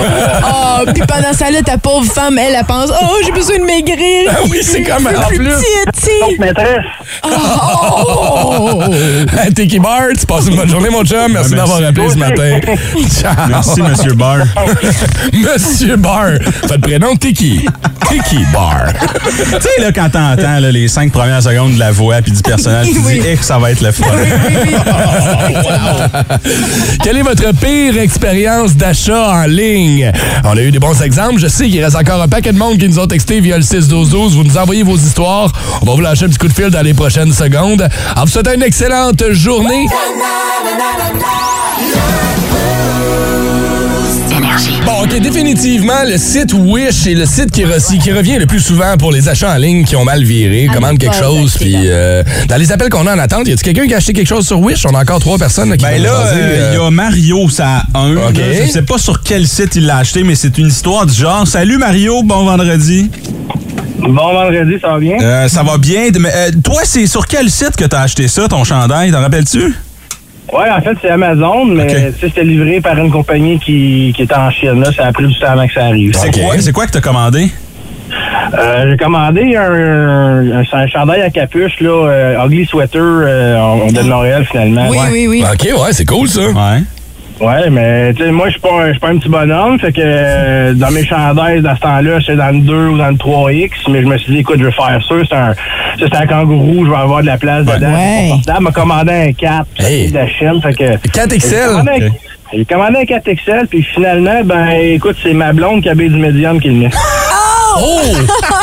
Oh, puis pendant ça, là, ta pauvre femme, elle, elle pense, oh, j'ai besoin de maigrir. Ah oui, c'est comme en plus petite. Donc, maîtresse, Oh! Hey, Tiki Bar, tu passes une bonne journée, mon chum. Merci d'avoir appelé ce matin. Ciao. [LAUGHS] Merci, Monsieur Barr. [LAUGHS] Monsieur Bar. Votre prénom, Tiki. Tiki Bar. tu sais, là, quand t'entends les cinq premières secondes de la voix puis du personnage, tu Oui. dis, eh, que ça va être le fun. [LAUGHS] Quelle est votre pire expérience d'achat en ligne? On a eu des bons exemples. Je sais qu'il reste encore un paquet de monde qui nous ont texté via le 6-12-12. Vous nous envoyez vos histoires. On va vous lâcher un petit coup de fil dans les prochaines secondes. En vous souhaitant une excellente journée. Bon, OK, définitivement, le site Wish est le site qui, re- qui revient le plus souvent pour les achats en ligne qui ont mal viré. À Commande ne quelque chose, puis euh, dans les appels qu'on a en attente, y a-t-il quelqu'un qui a acheté quelque chose sur Wish? On a encore trois personnes là, qui Ben vont là, jaser, euh, il y euh, a Mario, ça a un. OK. là. Je sais pas sur quel site il l'a acheté, mais c'est une histoire du genre. Salut Mario, bon vendredi. bon vendredi, ça va bien? Euh, ça va bien. Mais, euh, toi, c'est sur quel site que t'as acheté ça, ton chandail? T'en rappelles-tu? Ouais, en fait, c'est Amazon, mais Ok. tu sais, c'était livré par une compagnie qui, qui était en Chine. Là, ça a pris du temps avant que ça arrive. C'est OK. quoi, c'est quoi que t'as commandé? Euh, j'ai commandé un, un, un chandail à capuche, là, euh, Ugly Sweater, euh, on, on de Montréal finalement. Oui, ouais. oui, oui. OK, ouais, c'est cool, ça. Ouais. Ouais, mais tu sais, moi, je suis pas, un- je suis pas un petit bonhomme, fait que euh, dans mes chandails, dans ce temps-là, j'étais dans le 2 ou dans le 3X, mais je me suis dit, écoute, je vais faire ça, c'est un, c'est un kangourou, je vais avoir de la place dedans. Ouais. confortable. m'a commandé un 4, Hey. de la Chine, fait que... 4 J'ai XL. commandé un- Ok. J'ai commandé un 4XL, puis finalement, ben, écoute, c'est ma blonde qui habille du médium qui le met. [LAUGHS] Oh!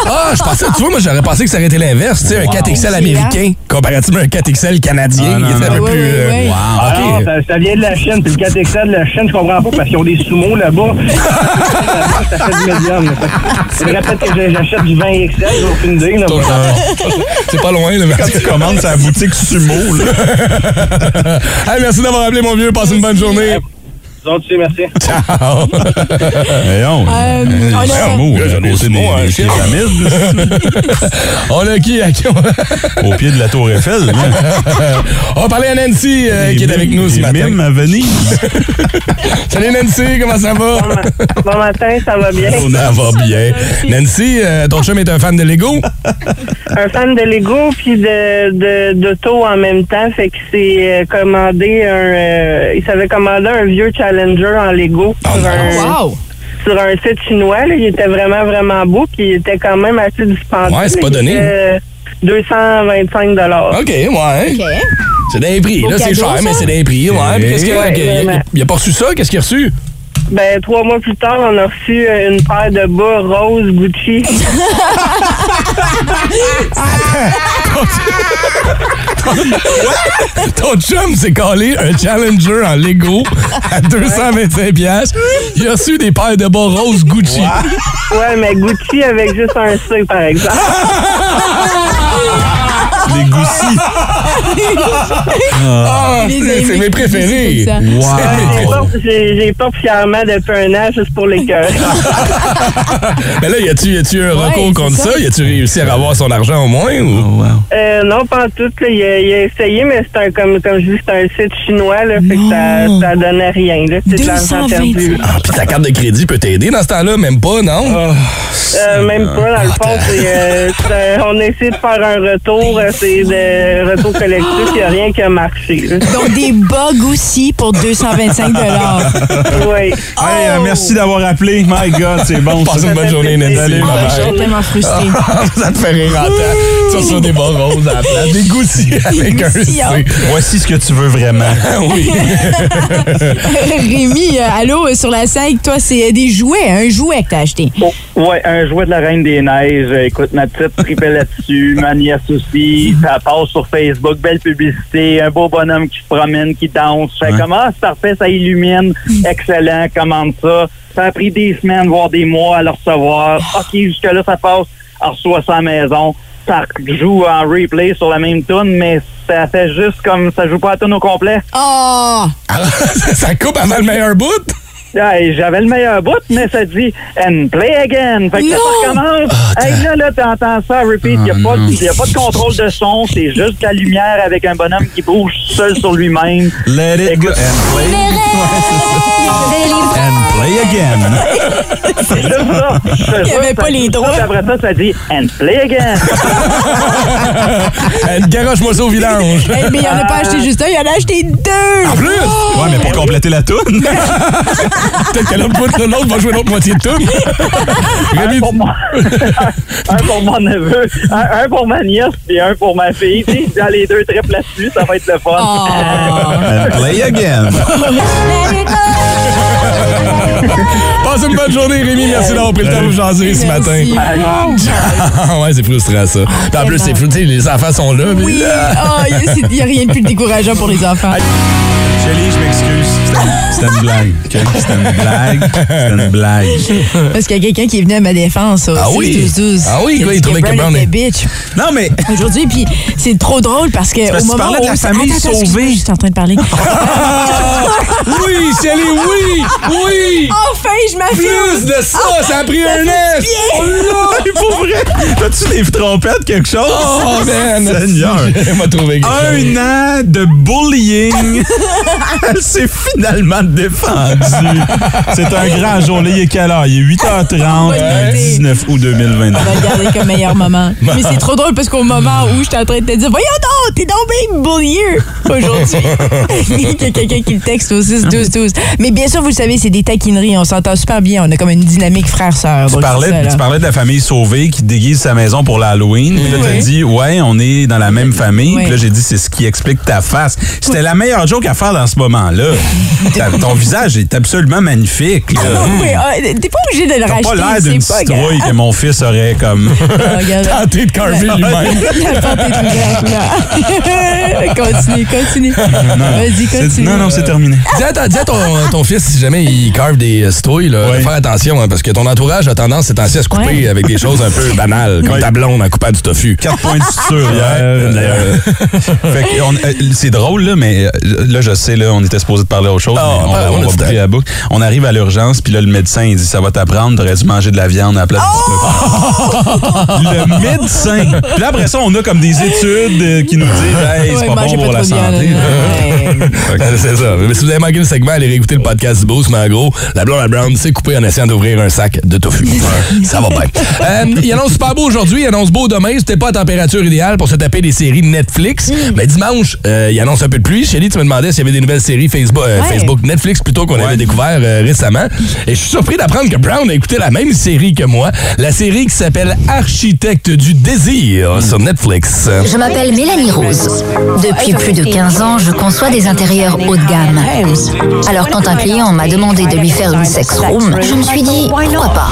Ah, je pensais, tu vois, moi, j'aurais pensé que ça aurait été l'inverse. Tu sais, un 4XL américain, comparativement à un 4XL canadien, Ah, était un peu plus. euh. Ah non, ça, ça vient de la Chine, puis le 4XL de la Chine, je comprends pas, parce qu'ils ont des sumo là-bas. [LAUGHS] ça fait du médium. Fait que Faudrait peut-être que je- j'achète du 20XL, j'ai aucune idée. Là, Ton- C'est pas loin, là. Quand tu commandes sa boutique Sumo, là. [LAUGHS] Hey, merci d'avoir appelé, mon vieux. Passe une bonne journée. Vous autres, aussi, merci. [LAUGHS] Ciao. Voyons. Euh, on a- hein, [LAUGHS] On a qui? à qui on- au pied de la tour Eiffel. [LAUGHS] On va parler à Nancy, euh, qui est avec nous ce matin. mimes à Venise. Salut, Nancy. Comment ça va? Bon matin, ça va bien. Ça va bien. Nancy, euh, ton chum est un fan de Lego? Un fan de Lego puis de de- d'auto en même temps, fait que c'est euh, commandé un euh, il s'avait commandé un vieux Challenger en Lego Oh, sur, un, Wow! sur un site chinois. là. Il était vraiment vraiment beau puis il était quand même assez dispendieux. Ouais, c'est pas Il donné. était 225 dollars. OK, ouais. OK. C'est des prix. Là, c'est cher, ça. mais c'est des prix. Ouais. Puis qu'est-ce qu'il a? Vraiment. il a pas reçu ça? Qu'est-ce qu'il a reçu? Ben trois mois plus tard, on a reçu euh, une paire de bas rose Gucci. [LAUGHS] Ton chum s'est collé un Challenger en Lego à 225 piastres. Il a reçu des paires de bas roses Gucci. ouais, mais Gucci avec juste un C, par exemple. [LAUGHS] Les [LAUGHS] goussis. Ah, c'est mes préférés. J'ai porte fièrement depuis un an juste pour les cœurs. Mais [LAUGHS] là, y a-tu y a-tu un Ouais, recours contre ça. ça? Y a-tu réussi à avoir son argent au moins? Ou? Euh, non, pas en tout. Là. Il, a, il a essayé, mais c'est un, comme, comme je dis, c'est un site chinois, là, fait que ça, ça donnait rien. C'est de l'argent 220. perdu. Ah, puis ta carte de crédit peut t'aider dans ce temps-là? Même pas, non? Euh, même pas, dans le fond, c'est, euh, c'est- on a essayé de faire un retour. euh, C'est le retour collectif, il n'y a rien qui a marché. là. Donc, des bugs aussi pour 225 Oui. Hey, euh, merci d'avoir appelé. My God, c'est bon. Passe ça. une bonne journée, bye-bye. Je suis tellement frustrée. [LAUGHS] ça te fait rire en temps. Tu des bas roses à la place. Des goussis avec un C. goussillards. Voici ce que tu veux vraiment. [LAUGHS] oui. [LAUGHS] Rémi, euh, allô, euh, sur la 5, toi, c'est euh, des jouets, un jouet que t'as acheté. Oh, ouais, un jouet de la Reine des Neiges. Euh, Écoute, ma petite tripait là-dessus, [LAUGHS] ma nièce aussi. Ça passe sur Facebook, belle publicité, un beau bonhomme qui se promène, qui danse. Je fais Ouais. comment? C'est parfait, ça illumine, [LAUGHS] excellent, commande ça. Ça a pris des semaines, voire des mois à le recevoir. OK, jusque-là, ça passe, elle reçoit ça à la maison. Ça joue en replay sur la même tune, mais ça fait juste comme ça joue pas à tune au complet. Oh! [LAUGHS] ça coupe avant le meilleur bout? Ouais, J'avais le meilleur bout, mais ça dit and play again. Fait que ça recommence. hey, là, là, t'entends ça, repeat. Il n'y a, pas de- y a pas de contrôle de son. C'est juste la lumière avec un bonhomme qui bouge seul sur lui-même. Let it go and play. And play again. [LAUGHS] C'est juste ça. [LAUGHS] Il y avait pas les droits. Après ça, ça dit and play again. [LAUGHS] Garoche-moi ça au. Hey, mais il en a pas acheté juste un, il en a acheté deux! En plus! Ouais, mais pour compléter la toune. Peut-être que l'autre l'autre va jouer l'autre moitié de tout. un, pour moi. un pour mon neveu, un, un pour ma nièce, puis un pour ma fille. Dans les deux triples là-dessus, ça va être le fun. And [LAUGHS] play again. [LAUGHS] Passe une bonne journée, Rémi. Merci d'avoir pris le temps de jaser ce matin. Ah [LAUGHS] ouais, c'est frustrant, ça. Puis en plus, c'est frustrant. Les enfants sont là. mais- Oui, oh, il n'y a rien de plus décourageant pour les enfants. Chélie, je m'excuse. C'était- une blague. OK? C'était une blague. C'était une blague. Parce qu'il y a quelqu'un qui est venu à ma défense Ah oui? 6-12-12. Ah oui, quoi, il trouvait que Brown était bitch. Non, mais. Aujourd'hui, puis c'est trop drôle parce que. Parce au tu moment parlais de où la famille sauvée. Je suis en train de parler. [LAUGHS] Oui, Chélie, oui! Oui! Enfin, je m'affirme! Plus de ça, ça a pris Ça un an! Oh là! [LAUGHS] Pour vrai? T'as-tu des trompettes, quelque chose? Oh, man! Seigneur! [LAUGHS] Elle m'a trouvé. Un an de bullying. [LAUGHS] Elle s'est finalement défendue. C'est un grand jour. Là, il est quelle heure? Il est 8h30, Ouais. le 19 août 2022. On va le garder comme meilleur moment. Mais c'est trop drôle parce qu'au moment où j'étais en train de te dire Voyons donc, t'es donc bien bullier aujourd'hui. Il y a quelqu'un qui le texte au 6 12 12 Mais bien sûr, vous le savez, c'est des On s'entend super bien. On a comme une dynamique frère-sœur. Tu parlais, tu parlais de la famille sauvée qui déguise sa maison pour l'Halloween. Puis là, t'as Oui. dit, ouais, on est dans la même famille. Oui. Puis là, j'ai dit, c'est ce qui explique ta face. C'était la meilleure joke à faire dans ce moment-là. [LAUGHS] Ton visage est absolument magnifique. là. Ah oui, ah, T'es pas obligé de le racheter. pas l'air d'une citrouille que mon fils aurait comme. [LAUGHS] Ah. [LAUGHS] Tenté de carver lui-même. Continue, continue. Vas-y, continue. Non, non, c'est terminé. Dis à, ton fils, si jamais il carve des euh, citrouilles, là, de faire attention, hein, parce que ton entourage a tendance ces temps-ci à se couper Ouais. avec des choses un peu [LAUGHS] banales, comme Ouais. ta blonde en coupant du tofu. Quatre points de suture hier. Euh, [LAUGHS] fait que on- euh, c'est drôle, là, mais là, je sais, là, on était supposé de parler autre chose. Ah, mais on, on on va la boucle. On arrive à l'urgence, puis là, le médecin, il dit Ça va t'apprendre, t'aurais dû manger de la viande à la place du tofu. Le médecin. Puis là, après ça, on a comme des études euh, qui nous disent Hey, c'est Ouais, pas bon pour la santé. [LAUGHS] c'est ça. Mais si vous avez manqué le segment, allez réécouter le podcast du Boost, mais en gros, la blonde à Brown s'est coupée en essayant d'ouvrir un sac de tofu. [LAUGHS] ça va bien. Euh, il annonce super beau aujourd'hui, il annonce beau demain. C'était pas à température idéale pour se taper des séries Netflix. Mais dimanche, euh, il annonce un peu de pluie. Chélie, tu me demandais s'il y avait des nouvelles séries Facebook, euh, Ouais. Facebook Netflix plutôt qu'on avait découvert euh, récemment. Et je suis surpris d'apprendre que Brown a écouté la même série que moi. La série qui s'appelle Architecte du désir sur Netflix. Je m'appelle Mélanie Rose. Depuis plus de 15 ans, je conçois des intérieurs haut de gamme. Alors quand un client m'a demandé de lui faire une sex room, je me suis dit, pourquoi pas?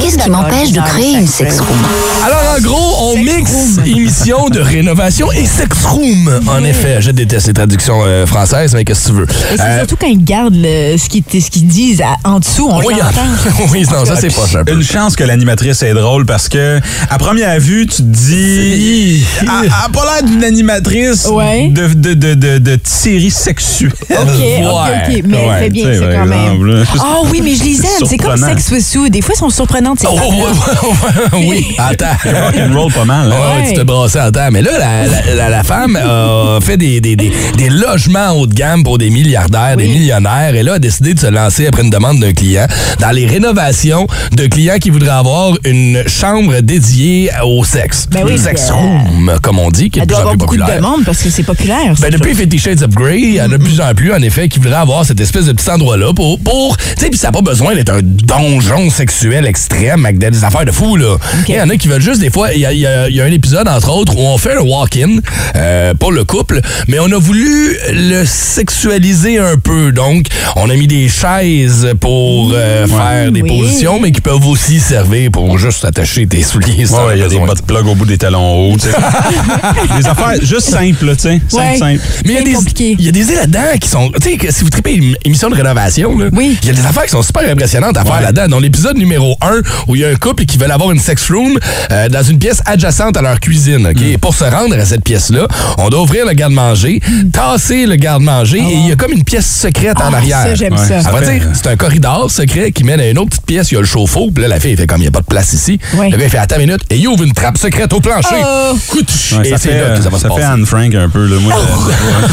Qu'est-ce qui m'empêche de créer une sex room? Alors, en gros, on mixe [LAUGHS] émission de rénovation et sex room. En effet, je déteste les traductions euh, françaises, mais qu'est-ce que tu veux? Et c'est Euh, surtout quand ils gardent le- ce qu'ils disent à- en dessous, on oui, l'entend. [LAUGHS] oui, non, ça, c'est pas ça. Une chance que l'animatrice est drôle parce que, à première vue, tu te dis. Elle elle a pas l'air d'une animatrice Ouais. de, de, de, de, de série sexuelle. OK, OK, OK. Mais elle fait bien par quand même. Là. Ah oui, mais je les aime. C'est comme. Sex with Sue. Des fois, elles sont surprenantes. ces Oh, ouais, ouais, oui, attends. [LAUGHS] Rock'n'roll pas mal. hein. Ouais, Ouais. tu te brassais en temps. Mais là, la, la- la- femme a fait des, des, des, des logements haut de gamme pour des milliardaires, des millionnaires, et là, a décidé de se lancer après une demande d'un client dans les rénovations de clients qui voudraient avoir une chambre dédiée au sexe. Ben oui, une sex euh, room, comme on dit, qui est de plus en plus beaucoup de populaire. demandes parce que c'est populaire. Ben, depuis Fifty Shades of Grey, il y en a de plus en plus, en effet, qui voudraient avoir cette espèce de petit endroit-là pour, pour tu sais, puis ça n'a pas besoin d'être un donjon sexuel extrême avec des affaires de fou, là. Il y en a qui veulent juste, des fois, il y a, y y un épisode, entre autres, où on fait un walk-in euh, pour le couple, mais on a voulu le sexualiser un peu. Donc, on a mis des chaises pour euh, faire des oui. positions, mais qui peuvent aussi servir pour juste attacher tes souliers. Ouais, il y a des bottes plug au bout des talons hauts. tu sais. [LAUGHS] des affaires juste simples, tu sais. Simple, Ouais. simple. Mais il y a des, il y a des idées là-dedans qui sont. Tu sais, que si vous tripez une émission de rénovation, là, il y a des affaires qui sont super impressionnantes à faire là-dedans. Dans l'épisode numéro 1, où il y a un couple qui veulent avoir une sex room euh, dans une pièce adjacente à leur cuisine. OK? Et pour se rendre à cette pièce-là, on doit ouvrir le garde-manger, tasser le garde-manger, et il y a comme une pièce secrète en Ah, arrière. ça, j'aime ça. Ça fait- dire, c'est un corridor secret qui mène à une autre petite pièce. Il y a le chauffe-eau. Puis là, la fille, elle fait comme il n'y a pas de place ici. Ouais. Le gars, il fait attends une minute, et il ouvre une trappe secrète au plancher. Oh. Ouais, et ça c'est fait, là que ça va se ça fait passer. Anne Frank un peu. Là. Moi,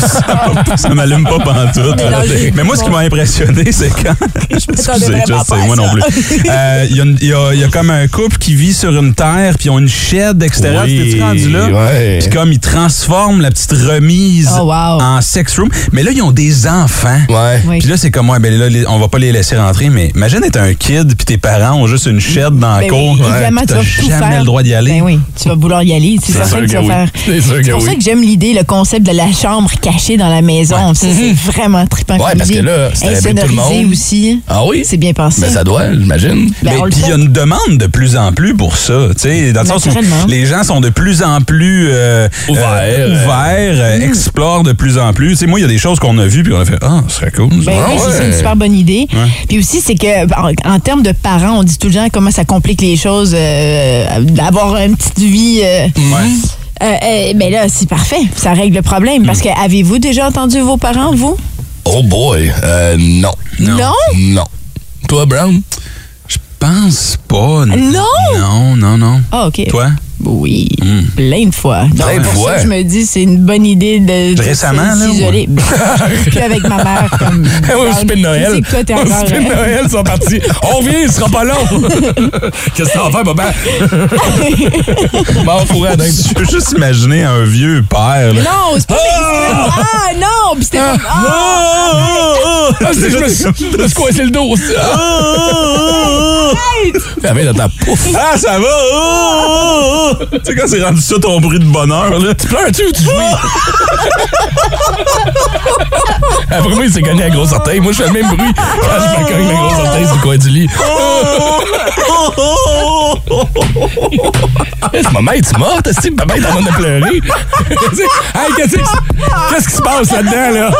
ça, [LAUGHS] ça m'allume pas pantoute. [LAUGHS] là. Mélangé. Mais moi, ce qui m'a impressionné, c'est quand... [LAUGHS] m'attendais Excusez, vraiment je pas sais, à moi ça. non plus. Euh, Il y, a y y comme un couple qui vit sur une terre, puis ils ont une shed extérieure. Oui, T'es-tu rendu là? ouais. Puis comme ils transforment la petite remise Oh, wow. en sex room. Mais là, ils ont des enfants. Ouais. Oui. Puis là, c'est comme, ouais, ben là, les- on va pas les laisser rentrer, mais imagine être un kid, puis tes parents ont juste une shed dans la Ben cour. oui, évidemment, puis tu vas tout jamais faire. le droit d'y aller. Ben oui, tu vas vouloir y aller. C'est C'est certain que tu que vas faire. C'est sûr que C'est pour ça que j'aime l'idée, le concept de la chambre cachée dans la maison. Ça, c'est vraiment trippant. Ouais, comme parce que idée. là, c'est tout le monde. aussi. Ah oui? C'est bien pensé. Ben, ça doit, j'imagine. Ben, Mais il y a une demande de plus en plus pour ça, tu sais, dans le sens où les gens sont de plus en plus euh, Ouverts, euh, euh. ouverts, euh, explorent de plus en plus. Tu sais, moi, il y a des choses qu'on a vues puis on a fait ah, ce serait cool. Ben Ah oui, c'est- c'est une super bonne idée. Ouais. Puis aussi, c'est que en, en termes de parents, on dit tout le temps comment ça complique les choses, euh, d'avoir une petite vie. euh, euh, euh, ben là, c'est parfait. Ça règle le problème. Parce que avez-vous déjà entendu vos parents, vous? Oh boy. Euh, non. Non? Non. Toi, Brown? Je pense pas. Non? Non, non, non. Ah, OK. Toi? Oui, plein de fois. Donc, Plein de pour fois. ça, je me dis, c'est une bonne idée de, de Récemment, là, s'isoler. Puis [LAUGHS] avec ma mère, comme... Ouais, au souper de Noël. Au souper de Noël, ils sont partis. [LAUGHS] On revient, ce sera pas long. [LAUGHS] Qu'est-ce que t'en fais, papa? Bon, fourré à dingue. Je peux juste imaginer un vieux père. Là. Non, c'est pas... Ah, non! Puis c'était comme... Ah! Ah, c'est je me suis coincé le dos. aussi. Ah, mais dans ta pouf. Ah, ça va! Oh, oh, oh. Tu sais, quand c'est rendu ça ton bruit de bonheur, là. Tu pleures-tu ou tu jouis? [LAUGHS] Après moi, il s'est cogné à la grosse orteil. Moi, je fais le même bruit quand je me cogne la grosse orteil sur le coin du lit. [LAUGHS] [LAUGHS] Que maman, es-tu morte? Est-ce que papa est en train de pleurer? [LAUGHS] hey, qu'est-ce qui qu'est-ce qui se passe là-dedans, là? [LAUGHS]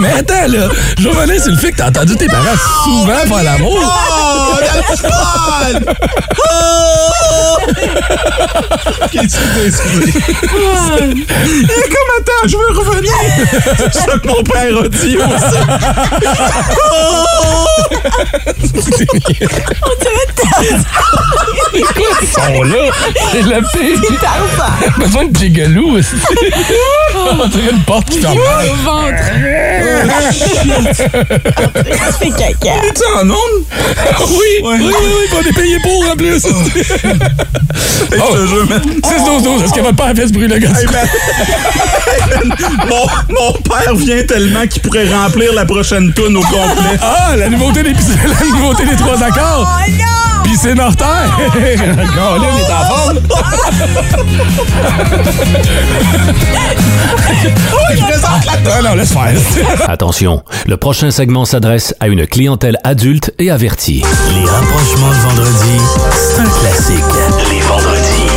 Mais attends, là, je revenir sur le fait que t'as entendu tes parents souvent faire l'amour. Oh! Ok, excusez, excusez. Et comme attends, je veux revenir. C'est ça que mon père a dit aussi. C'est quoi ce son-là? C'est la. T'as besoin de gigalou aussi. On dirait une porte qui ferme. Au ventre. Fait caca. Tu en ondes? Oui, oui, oui, oui, on est payé pour en plus. Oh. Je te jure, man. 6-12-12, est-ce que votre père fait ce bruit-là, gars? [LAUGHS] Mon, mon père vient tellement qu'il pourrait remplir la prochaine toune au complet. [LAUGHS] Ah, la nouveauté des, [LAUGHS] la nouveauté des trois accords. Oh non! Puis c'est mortel. Colin est en forme. Non, non, laisse faire. Attention, le prochain segment s'adresse à une clientèle adulte et avertie. Les rapprochements le vendredi, c'est un classique. Les vendredis,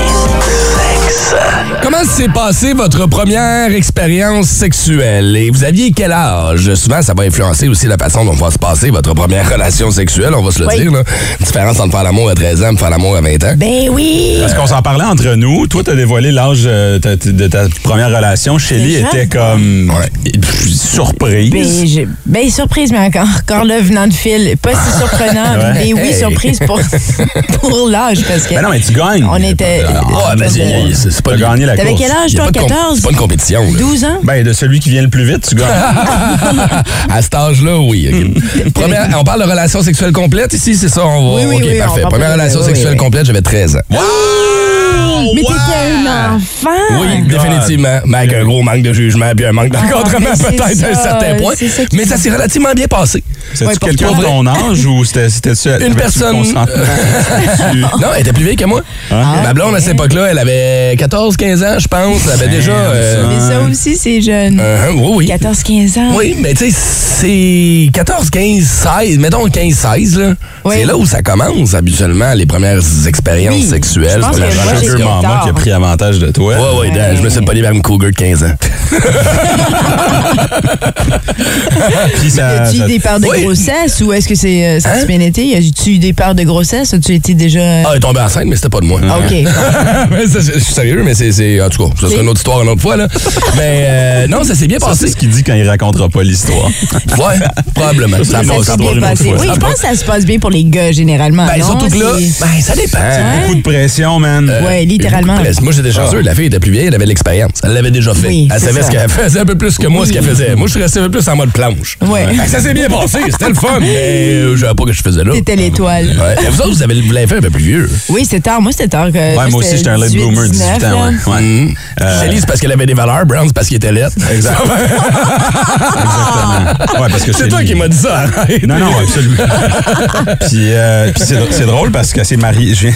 sexe. Comment s'est passée votre première expérience sexuelle? Et vous aviez quel âge? Souvent, ça va influencer aussi la façon dont va se passer votre première relation sexuelle, on va se le Oui. dire. Là. Différence entre faire l'amour à 13 ans et faire l'amour à 20 ans. Ben oui! Parce qu'on s'en parlait entre nous. Toi, t'as dévoilé l'âge euh, de ta première relation. Shelly était comme pff, surprise. Ben, je- ben, surprise, mais encore, encore là, venant de fil. Pas si surprenant, [LAUGHS] Ouais. mais oui, Hey. surprise pour, [LAUGHS] pour l'âge. Parce que Ben non, mais tu gagnes. on était. Ah, Ouais, ben, c'est- pas T'as la T'avais course. quel âge, toi, pas de comp- 14? c'est pas une compétition. là. 12 ans? Ben, de celui qui vient le plus vite, tu gagnes. [LAUGHS] à cet âge-là, oui. ok. [LAUGHS] Première, on parle de relation sexuelle complète ici, c'est ça? On va, Oui, oui, OK, oui, on parfait. parle Première pas de- relation oui, sexuelle oui. complète, j'avais 13 ans. Mais t'étais un enfant! Oui, définitivement. Mais avec un gros manque de jugement puis un manque d'encadrement Ah, mais c'est peut-être à un ça, certain point. c'est ça qui- Mais ça s'est relativement bien passé. C'était-tu Ouais, pour quelqu'un toi, de ton âge ou c'était c'était Une personne. [LAUGHS] non, elle était plus vieille que moi. Ma blonde, à cette époque-là, elle avait 14-15 ans, je pense. Avait déjà. euh, Mais ça aussi, c'est jeune. euh, oui, oui. 14-15 ans. Oui, mais tu sais, c'est 14, 15, 16, mettons 15, 16, là. C'est là où ça commence, habituellement, les premières expériences Oui. sexuelles. Je pense C'est que la moi, j'ai relation. été maman qui a pris avantage de toi. Ouais, Dan, je me suis pas vers une cougar de 15 ans. [LAUGHS] Puis ça, As-tu eu ça- des peurs de Oui. grossesse ou est-ce que c'est euh, ça Hein? bien été? As-tu eu des peurs de grossesse? As-tu été déjà. Ah, elle est tombée enceinte, mais c'était pas de moi. Ah, OK. [LAUGHS] Mais ça, je suis sérieux, mais c'est- c'est. En tout cas, ça sera une autre histoire une autre fois, là. Mais euh, non, ça s'est bien passé. c'est ce qu'il dit quand il racontera pas l'histoire. [LAUGHS] Ouais, probablement. Ça Ça passe s'est bien une autre passé. fois. Oui, je pense que ça se passe bien pour les gars, généralement. Ben, non? surtout que là, C'est- ben, ça dépend. Beaucoup de pression, man. Euh, Ouais, littéralement. Moi, j'étais chanceux. La fille était plus vieille, elle avait l'expérience. Elle l'avait déjà fait. Oui, elle c'est savait ça. ce qu'elle faisait un peu plus que moi, ce qu'elle faisait. Moi, je suis resté un peu plus en mode planche. Ouais. Ça s'est bien passé. C'était le fun. Mais euh, je savais pas que je faisais là. T'étais l'étoile. Ouais. Vous autres, vous, avez, vous l'avez fait un peu plus vieux. Oui, c'était tard. Moi, c'était tard. que- Ouais, moi aussi, j'étais un late 18, bloomer, 18 19, ans. Ouais. Ouais. Mhm. Euh, Shelly, c'est parce qu'elle avait des valeurs. Brown, c'est parce qu'il était. Exact. Exactement. Ouais, parce que C'est toi qui m'as dit ça. arrête. Non, non, absolument. [LAUGHS] puis euh, puis c'est, drôle parce qu'elle s'est mariée. J'ai,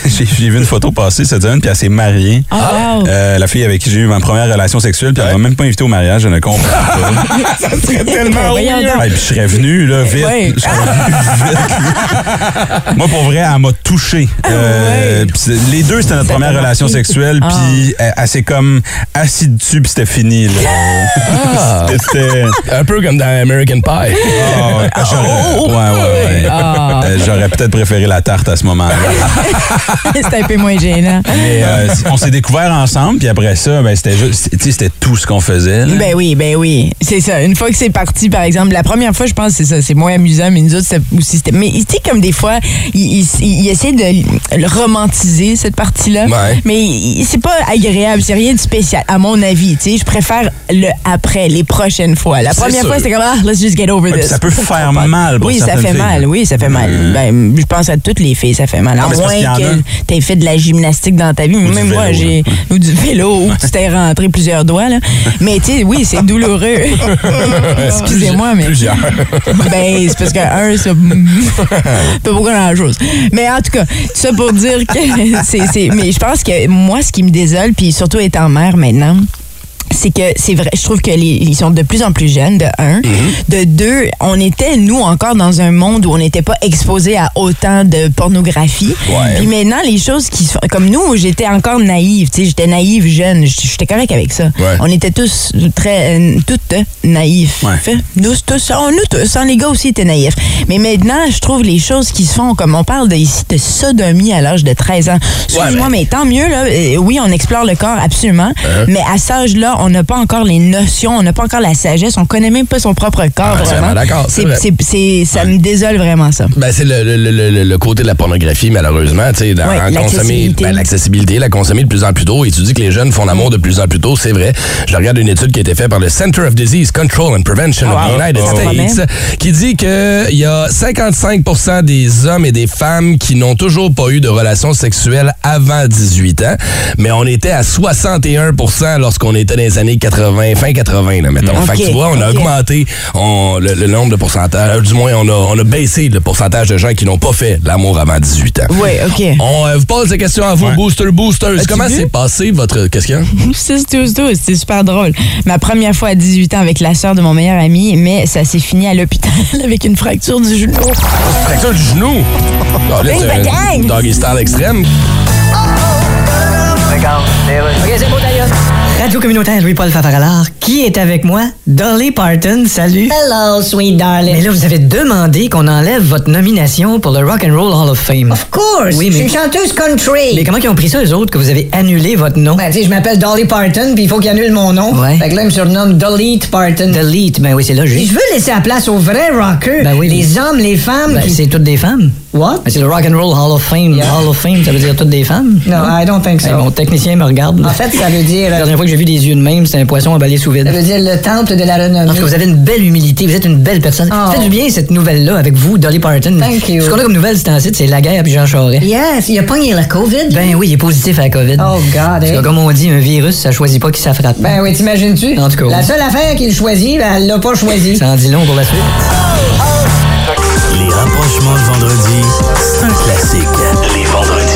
vu une photo passer cette semaine, puis elle s'est mariée. Ah, wow. Euh, la fille avec qui j'ai eu ma première relation sexuelle, puis elle m'a même pas invité au mariage, je ne comprends pas. [LAUGHS] ça serait tellement donc. Ouais, puis je serais venu, là, vite. Ouais. Je serais venu vite. [LAUGHS] Moi, pour vrai, elle m'a touché. Euh, puis c'est- les deux, c'était notre première relation sexuelle, Ah. puis elle, elle s'est comme assise dessus, puis c'était fini, là. Ah. [LAUGHS] C'était... Un peu comme dans American Pie. Ah, j'aurais, ouais, ouais, ouais. Ah. J'aurais peut-être préféré la tarte à ce moment-là. [LAUGHS] C'était un peu moins gênant. Mais euh, on s'est découvert ensemble, puis après ça, ben, c'était juste, tu sais, c'était tout ce qu'on faisait. là. Ben oui, ben oui. C'est ça. Une fois que c'est parti, par exemple, la première fois, je pense que c'est ça. C'est moins amusant, mais nous autres, c'était aussi. c'était- Mais tu sais, comme des fois, ils il, il essaient de le romantiser, cette partie-là. Ouais. Mais c'est pas agréable. C'est rien de spécial, à mon avis. Tu sais, je préfère le après, les prochaines fois. La première sûr. fois, c'était comme, ah, let's just get over Ouais, this. ça peut faire mal pour Oui, ça fait filles. mal. Oui, ça fait mal. Ben, je pense à toutes les filles, ça fait mal. À parce moins que tu aies fait de la gymnastique dans ta vie. Même moi, j'ai. Ou du vélo, ou tu t'es rentré plusieurs doigts, là. Mais tu sais, oui, c'est douloureux. Excusez-moi, mais. Plusieurs. Ben, c'est parce que un, ça. pas beaucoup grand-chose. Mais en tout cas, ça pour dire que c'est. c'est- Mais je pense que moi, ce qui me désole, puis surtout étant mère maintenant, c'est que c'est vrai, je trouve que les, ils sont de plus en plus jeunes, de un. De deux, on était, nous, encore dans un monde où on n'était pas exposé à autant de pornographie. Ouais. Puis maintenant, les choses qui se font. Comme nous, j'étais encore naïve, tu sais, j'étais naïve jeune, j'étais correct avec ça. Ouais. On était tous très. euh, toutes euh, naïfs. Ouais. Nous tous, oh, nous tous, hein, les gars aussi étaient naïfs. Mais maintenant, je trouve les choses qui se font, comme on parle de, ici de sodomie à l'âge de 13 ans. Excuse-moi, mais tant mieux, là. Euh, Oui, on explore le corps, absolument. Hein? Mais à cet âge-là, on n'a pas encore les notions, on n'a pas encore la sagesse, on connaît même pas son propre corps, Ah, vraiment. d'accord, ça me désole vraiment, ça. Ben, c'est le, le- le- le- côté de la pornographie, malheureusement. Tu sais, Ouais, consommer, ben, l'accessibilité, la consommer de plus en plus tôt. Et tu dis que les jeunes font l'amour de plus en plus tôt, c'est vrai. Je regarde une étude qui a été faite par le Center of Disease Control and Prevention Ah, of the. United promet. States, qui dit qu'il y a 55% des hommes et des femmes qui n'ont toujours pas eu de relations sexuelles avant 18 ans, mais on était à 61% lorsqu'on était dans les années 80, fin 80, là, mettons. Fait que tu vois, on a augmenté on- le, le nombre de pourcentages, euh, du moins, on a, on a baissé le pourcentage de gens qui n'ont pas fait l'amour avant 18 ans. Oui, OK. On euh, vous pose des questions à vous, Booster Boosters. Comment s'est passé votre. Qu'est-ce qu'il y a? 6 12 12 c'était super drôle. Ma première fois à 18 ans avec la sœur de mon meilleur ami, mais ça s'est fini à l'hôpital [LAUGHS] avec une fracture du genou. Fracture du genou? [LAUGHS] Ah, là, Bing, c'est bang, un gang. Extrême. OK, c'est beau d'ailleurs. Radio communautaire Louis-Paul Favaralard. Qui est avec moi? Dolly Parton, salut. Hello, sweet darling. Mais là, vous avez demandé qu'on enlève votre nomination pour le Rock and Roll Hall of Fame. Of course. Oui, Je mais- suis une chanteuse country. Mais comment ils ont pris ça, eux autres, que vous avez annulé votre nom? Ben, tu sais, je m'appelle Dolly Parton, puis il faut qu'il annule mon nom. Ouais. Fait que là, il me surnomme Delete Parton. Delete, ben oui, c'est Puis logique. je veux laisser la place aux vrais rockers. Ben oui, Les mais- hommes, les femmes. Ben, qui- c'est toutes des femmes. What? C'est le Rock and Roll Hall of Fame. Hall of Fame, ça veut dire toutes des femmes? No, I don't think so. Hey, mon technicien me regarde. En fait, ça veut dire... La dernière fois que j'ai vu des yeux de même, c'était un poisson emballé sous vide. Ça veut dire le temple de la En renommée. tout cas, vous avez une belle humilité, vous êtes une belle personne. Oh. Ça fait du bien cette nouvelle-là avec vous, Dolly Parton. Thank you. Ce qu'on a comme nouvelle, c'est un site, c'est la guerre puis Jean Charest. Yes, il a pogné la COVID. Ben oui, il est positif à la COVID. Oh, God, Parce eh. que comme on dit, un virus, ça choisit pas qui ça frappe. Ben oui, t'imagines-tu? En tout cas, La seule affaire qu'il choisit, ben, elle l'a pas choisi. Ça en dit long pour la suite. Les rapprochements le vendredi, c'est un classique. Les vendredis,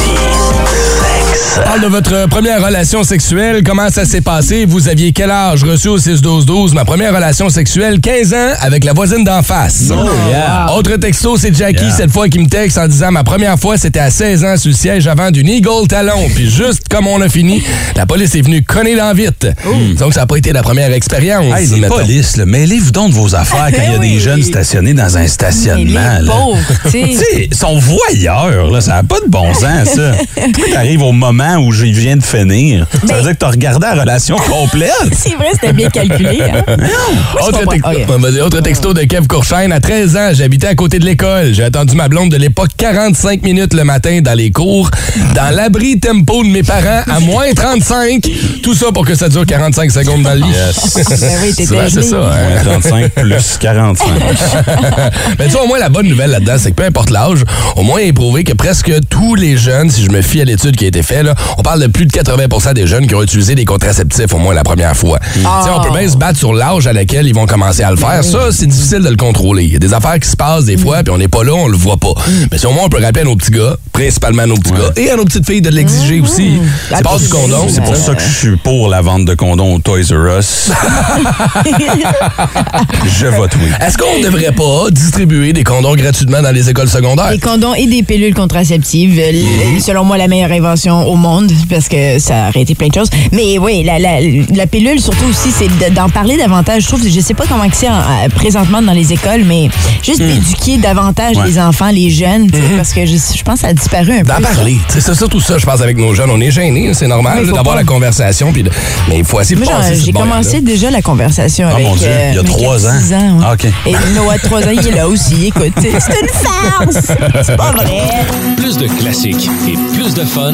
Parle de votre première relation sexuelle. Comment ça s'est passé? Vous aviez quel âge? Reçu au 6-12-12. Ma première relation sexuelle, 15 ans, avec la voisine d'en face. yeah. Autre texto, c'est Jackie, Yeah. cette fois, qui me texte en disant ma première fois, c'était à 16 ans sur le siège avant d'une Eagle Talon. [LAUGHS] Puis juste comme on a fini, la police est venue conner dans vite. Donc, ça n'a pas été la première expérience. Hey, les polices, mêlez-vous donc de vos affaires [LAUGHS] quand il y a Ben des jeunes stationnés dans un stationnement. Les là. pauvres, tu sais. [LAUGHS] Sont voyeurs, là. Ça n'a pas de bon sens, ça. Pourquoi t'arrives au moment où je viens de finir? Ça Ben- veut dire que t'as regardé la relation complète? [LAUGHS] C'est vrai, c'était bien calculé. Hein? Autre, texto, autre de Kev Courchaine. À 13 ans, j'habitais à côté de l'école. J'ai attendu ma blonde de l'époque 45 minutes le matin dans les cours, dans l'abri tempo de mes parents à moins 35. Tout ça pour que ça dure 45 secondes dans le lit. Ben oui, t'étais Ouais, c'est ça. hein. 35 plus 45. [LAUGHS] Mais tu vois, au moins, la bonne nouvelle là-dedans, c'est que peu importe l'âge, au moins, il est prouvé que presque tous les jeunes, si je me fie à l'étude qui a été faite, là, on parle de plus de 80% des jeunes qui ont utilisé des contraceptifs au moins la première fois. On peut bien se battre sur l'âge à laquelle ils vont commencer à le faire. Ça, c'est difficile de le contrôler. Il y a des affaires qui se passent des fois, puis on n'est pas là, on le voit pas. Mais si au moins on peut rappeler à nos petits gars, principalement à nos petits gars, et à nos petites filles de l'exiger aussi. C'est pas du condom. C'est pour ça que je suis pour la vente de condoms au Toys R Us. [LAUGHS] je vote oui. Est-ce qu'on ne devrait pas distribuer des condoms gratuitement dans les écoles secondaires? Des condoms et des pilules contraceptives, l- selon moi, la meilleure invention au monde, parce que ça aurait été plein de choses. Mais oui, la, la, la pilule, surtout aussi, c'est de- d'en parler davantage. Je trouve, je sais pas comment que c'est euh, présentement dans les écoles, mais juste d'éduquer davantage Ouais. les enfants, les jeunes, sais, parce que je, je pense que ça a disparu un peu. D'en parler. C'est ça, tout ça, je pense, avec nos jeunes. On est gênés, c'est normal d'avoir la conversation. puis de- Mais il faut essayer de Moi, j'ai commencé déjà la conversation Ah, avec. mon Dieu, euh, il y a avec trois ans. 6 ans ouais. Ah, OK. Et [LAUGHS] Noah, 3 ans, il est là aussi. Écoute, c'est une farce! [LAUGHS] C'est pas vrai! Plus de classiques et plus de fun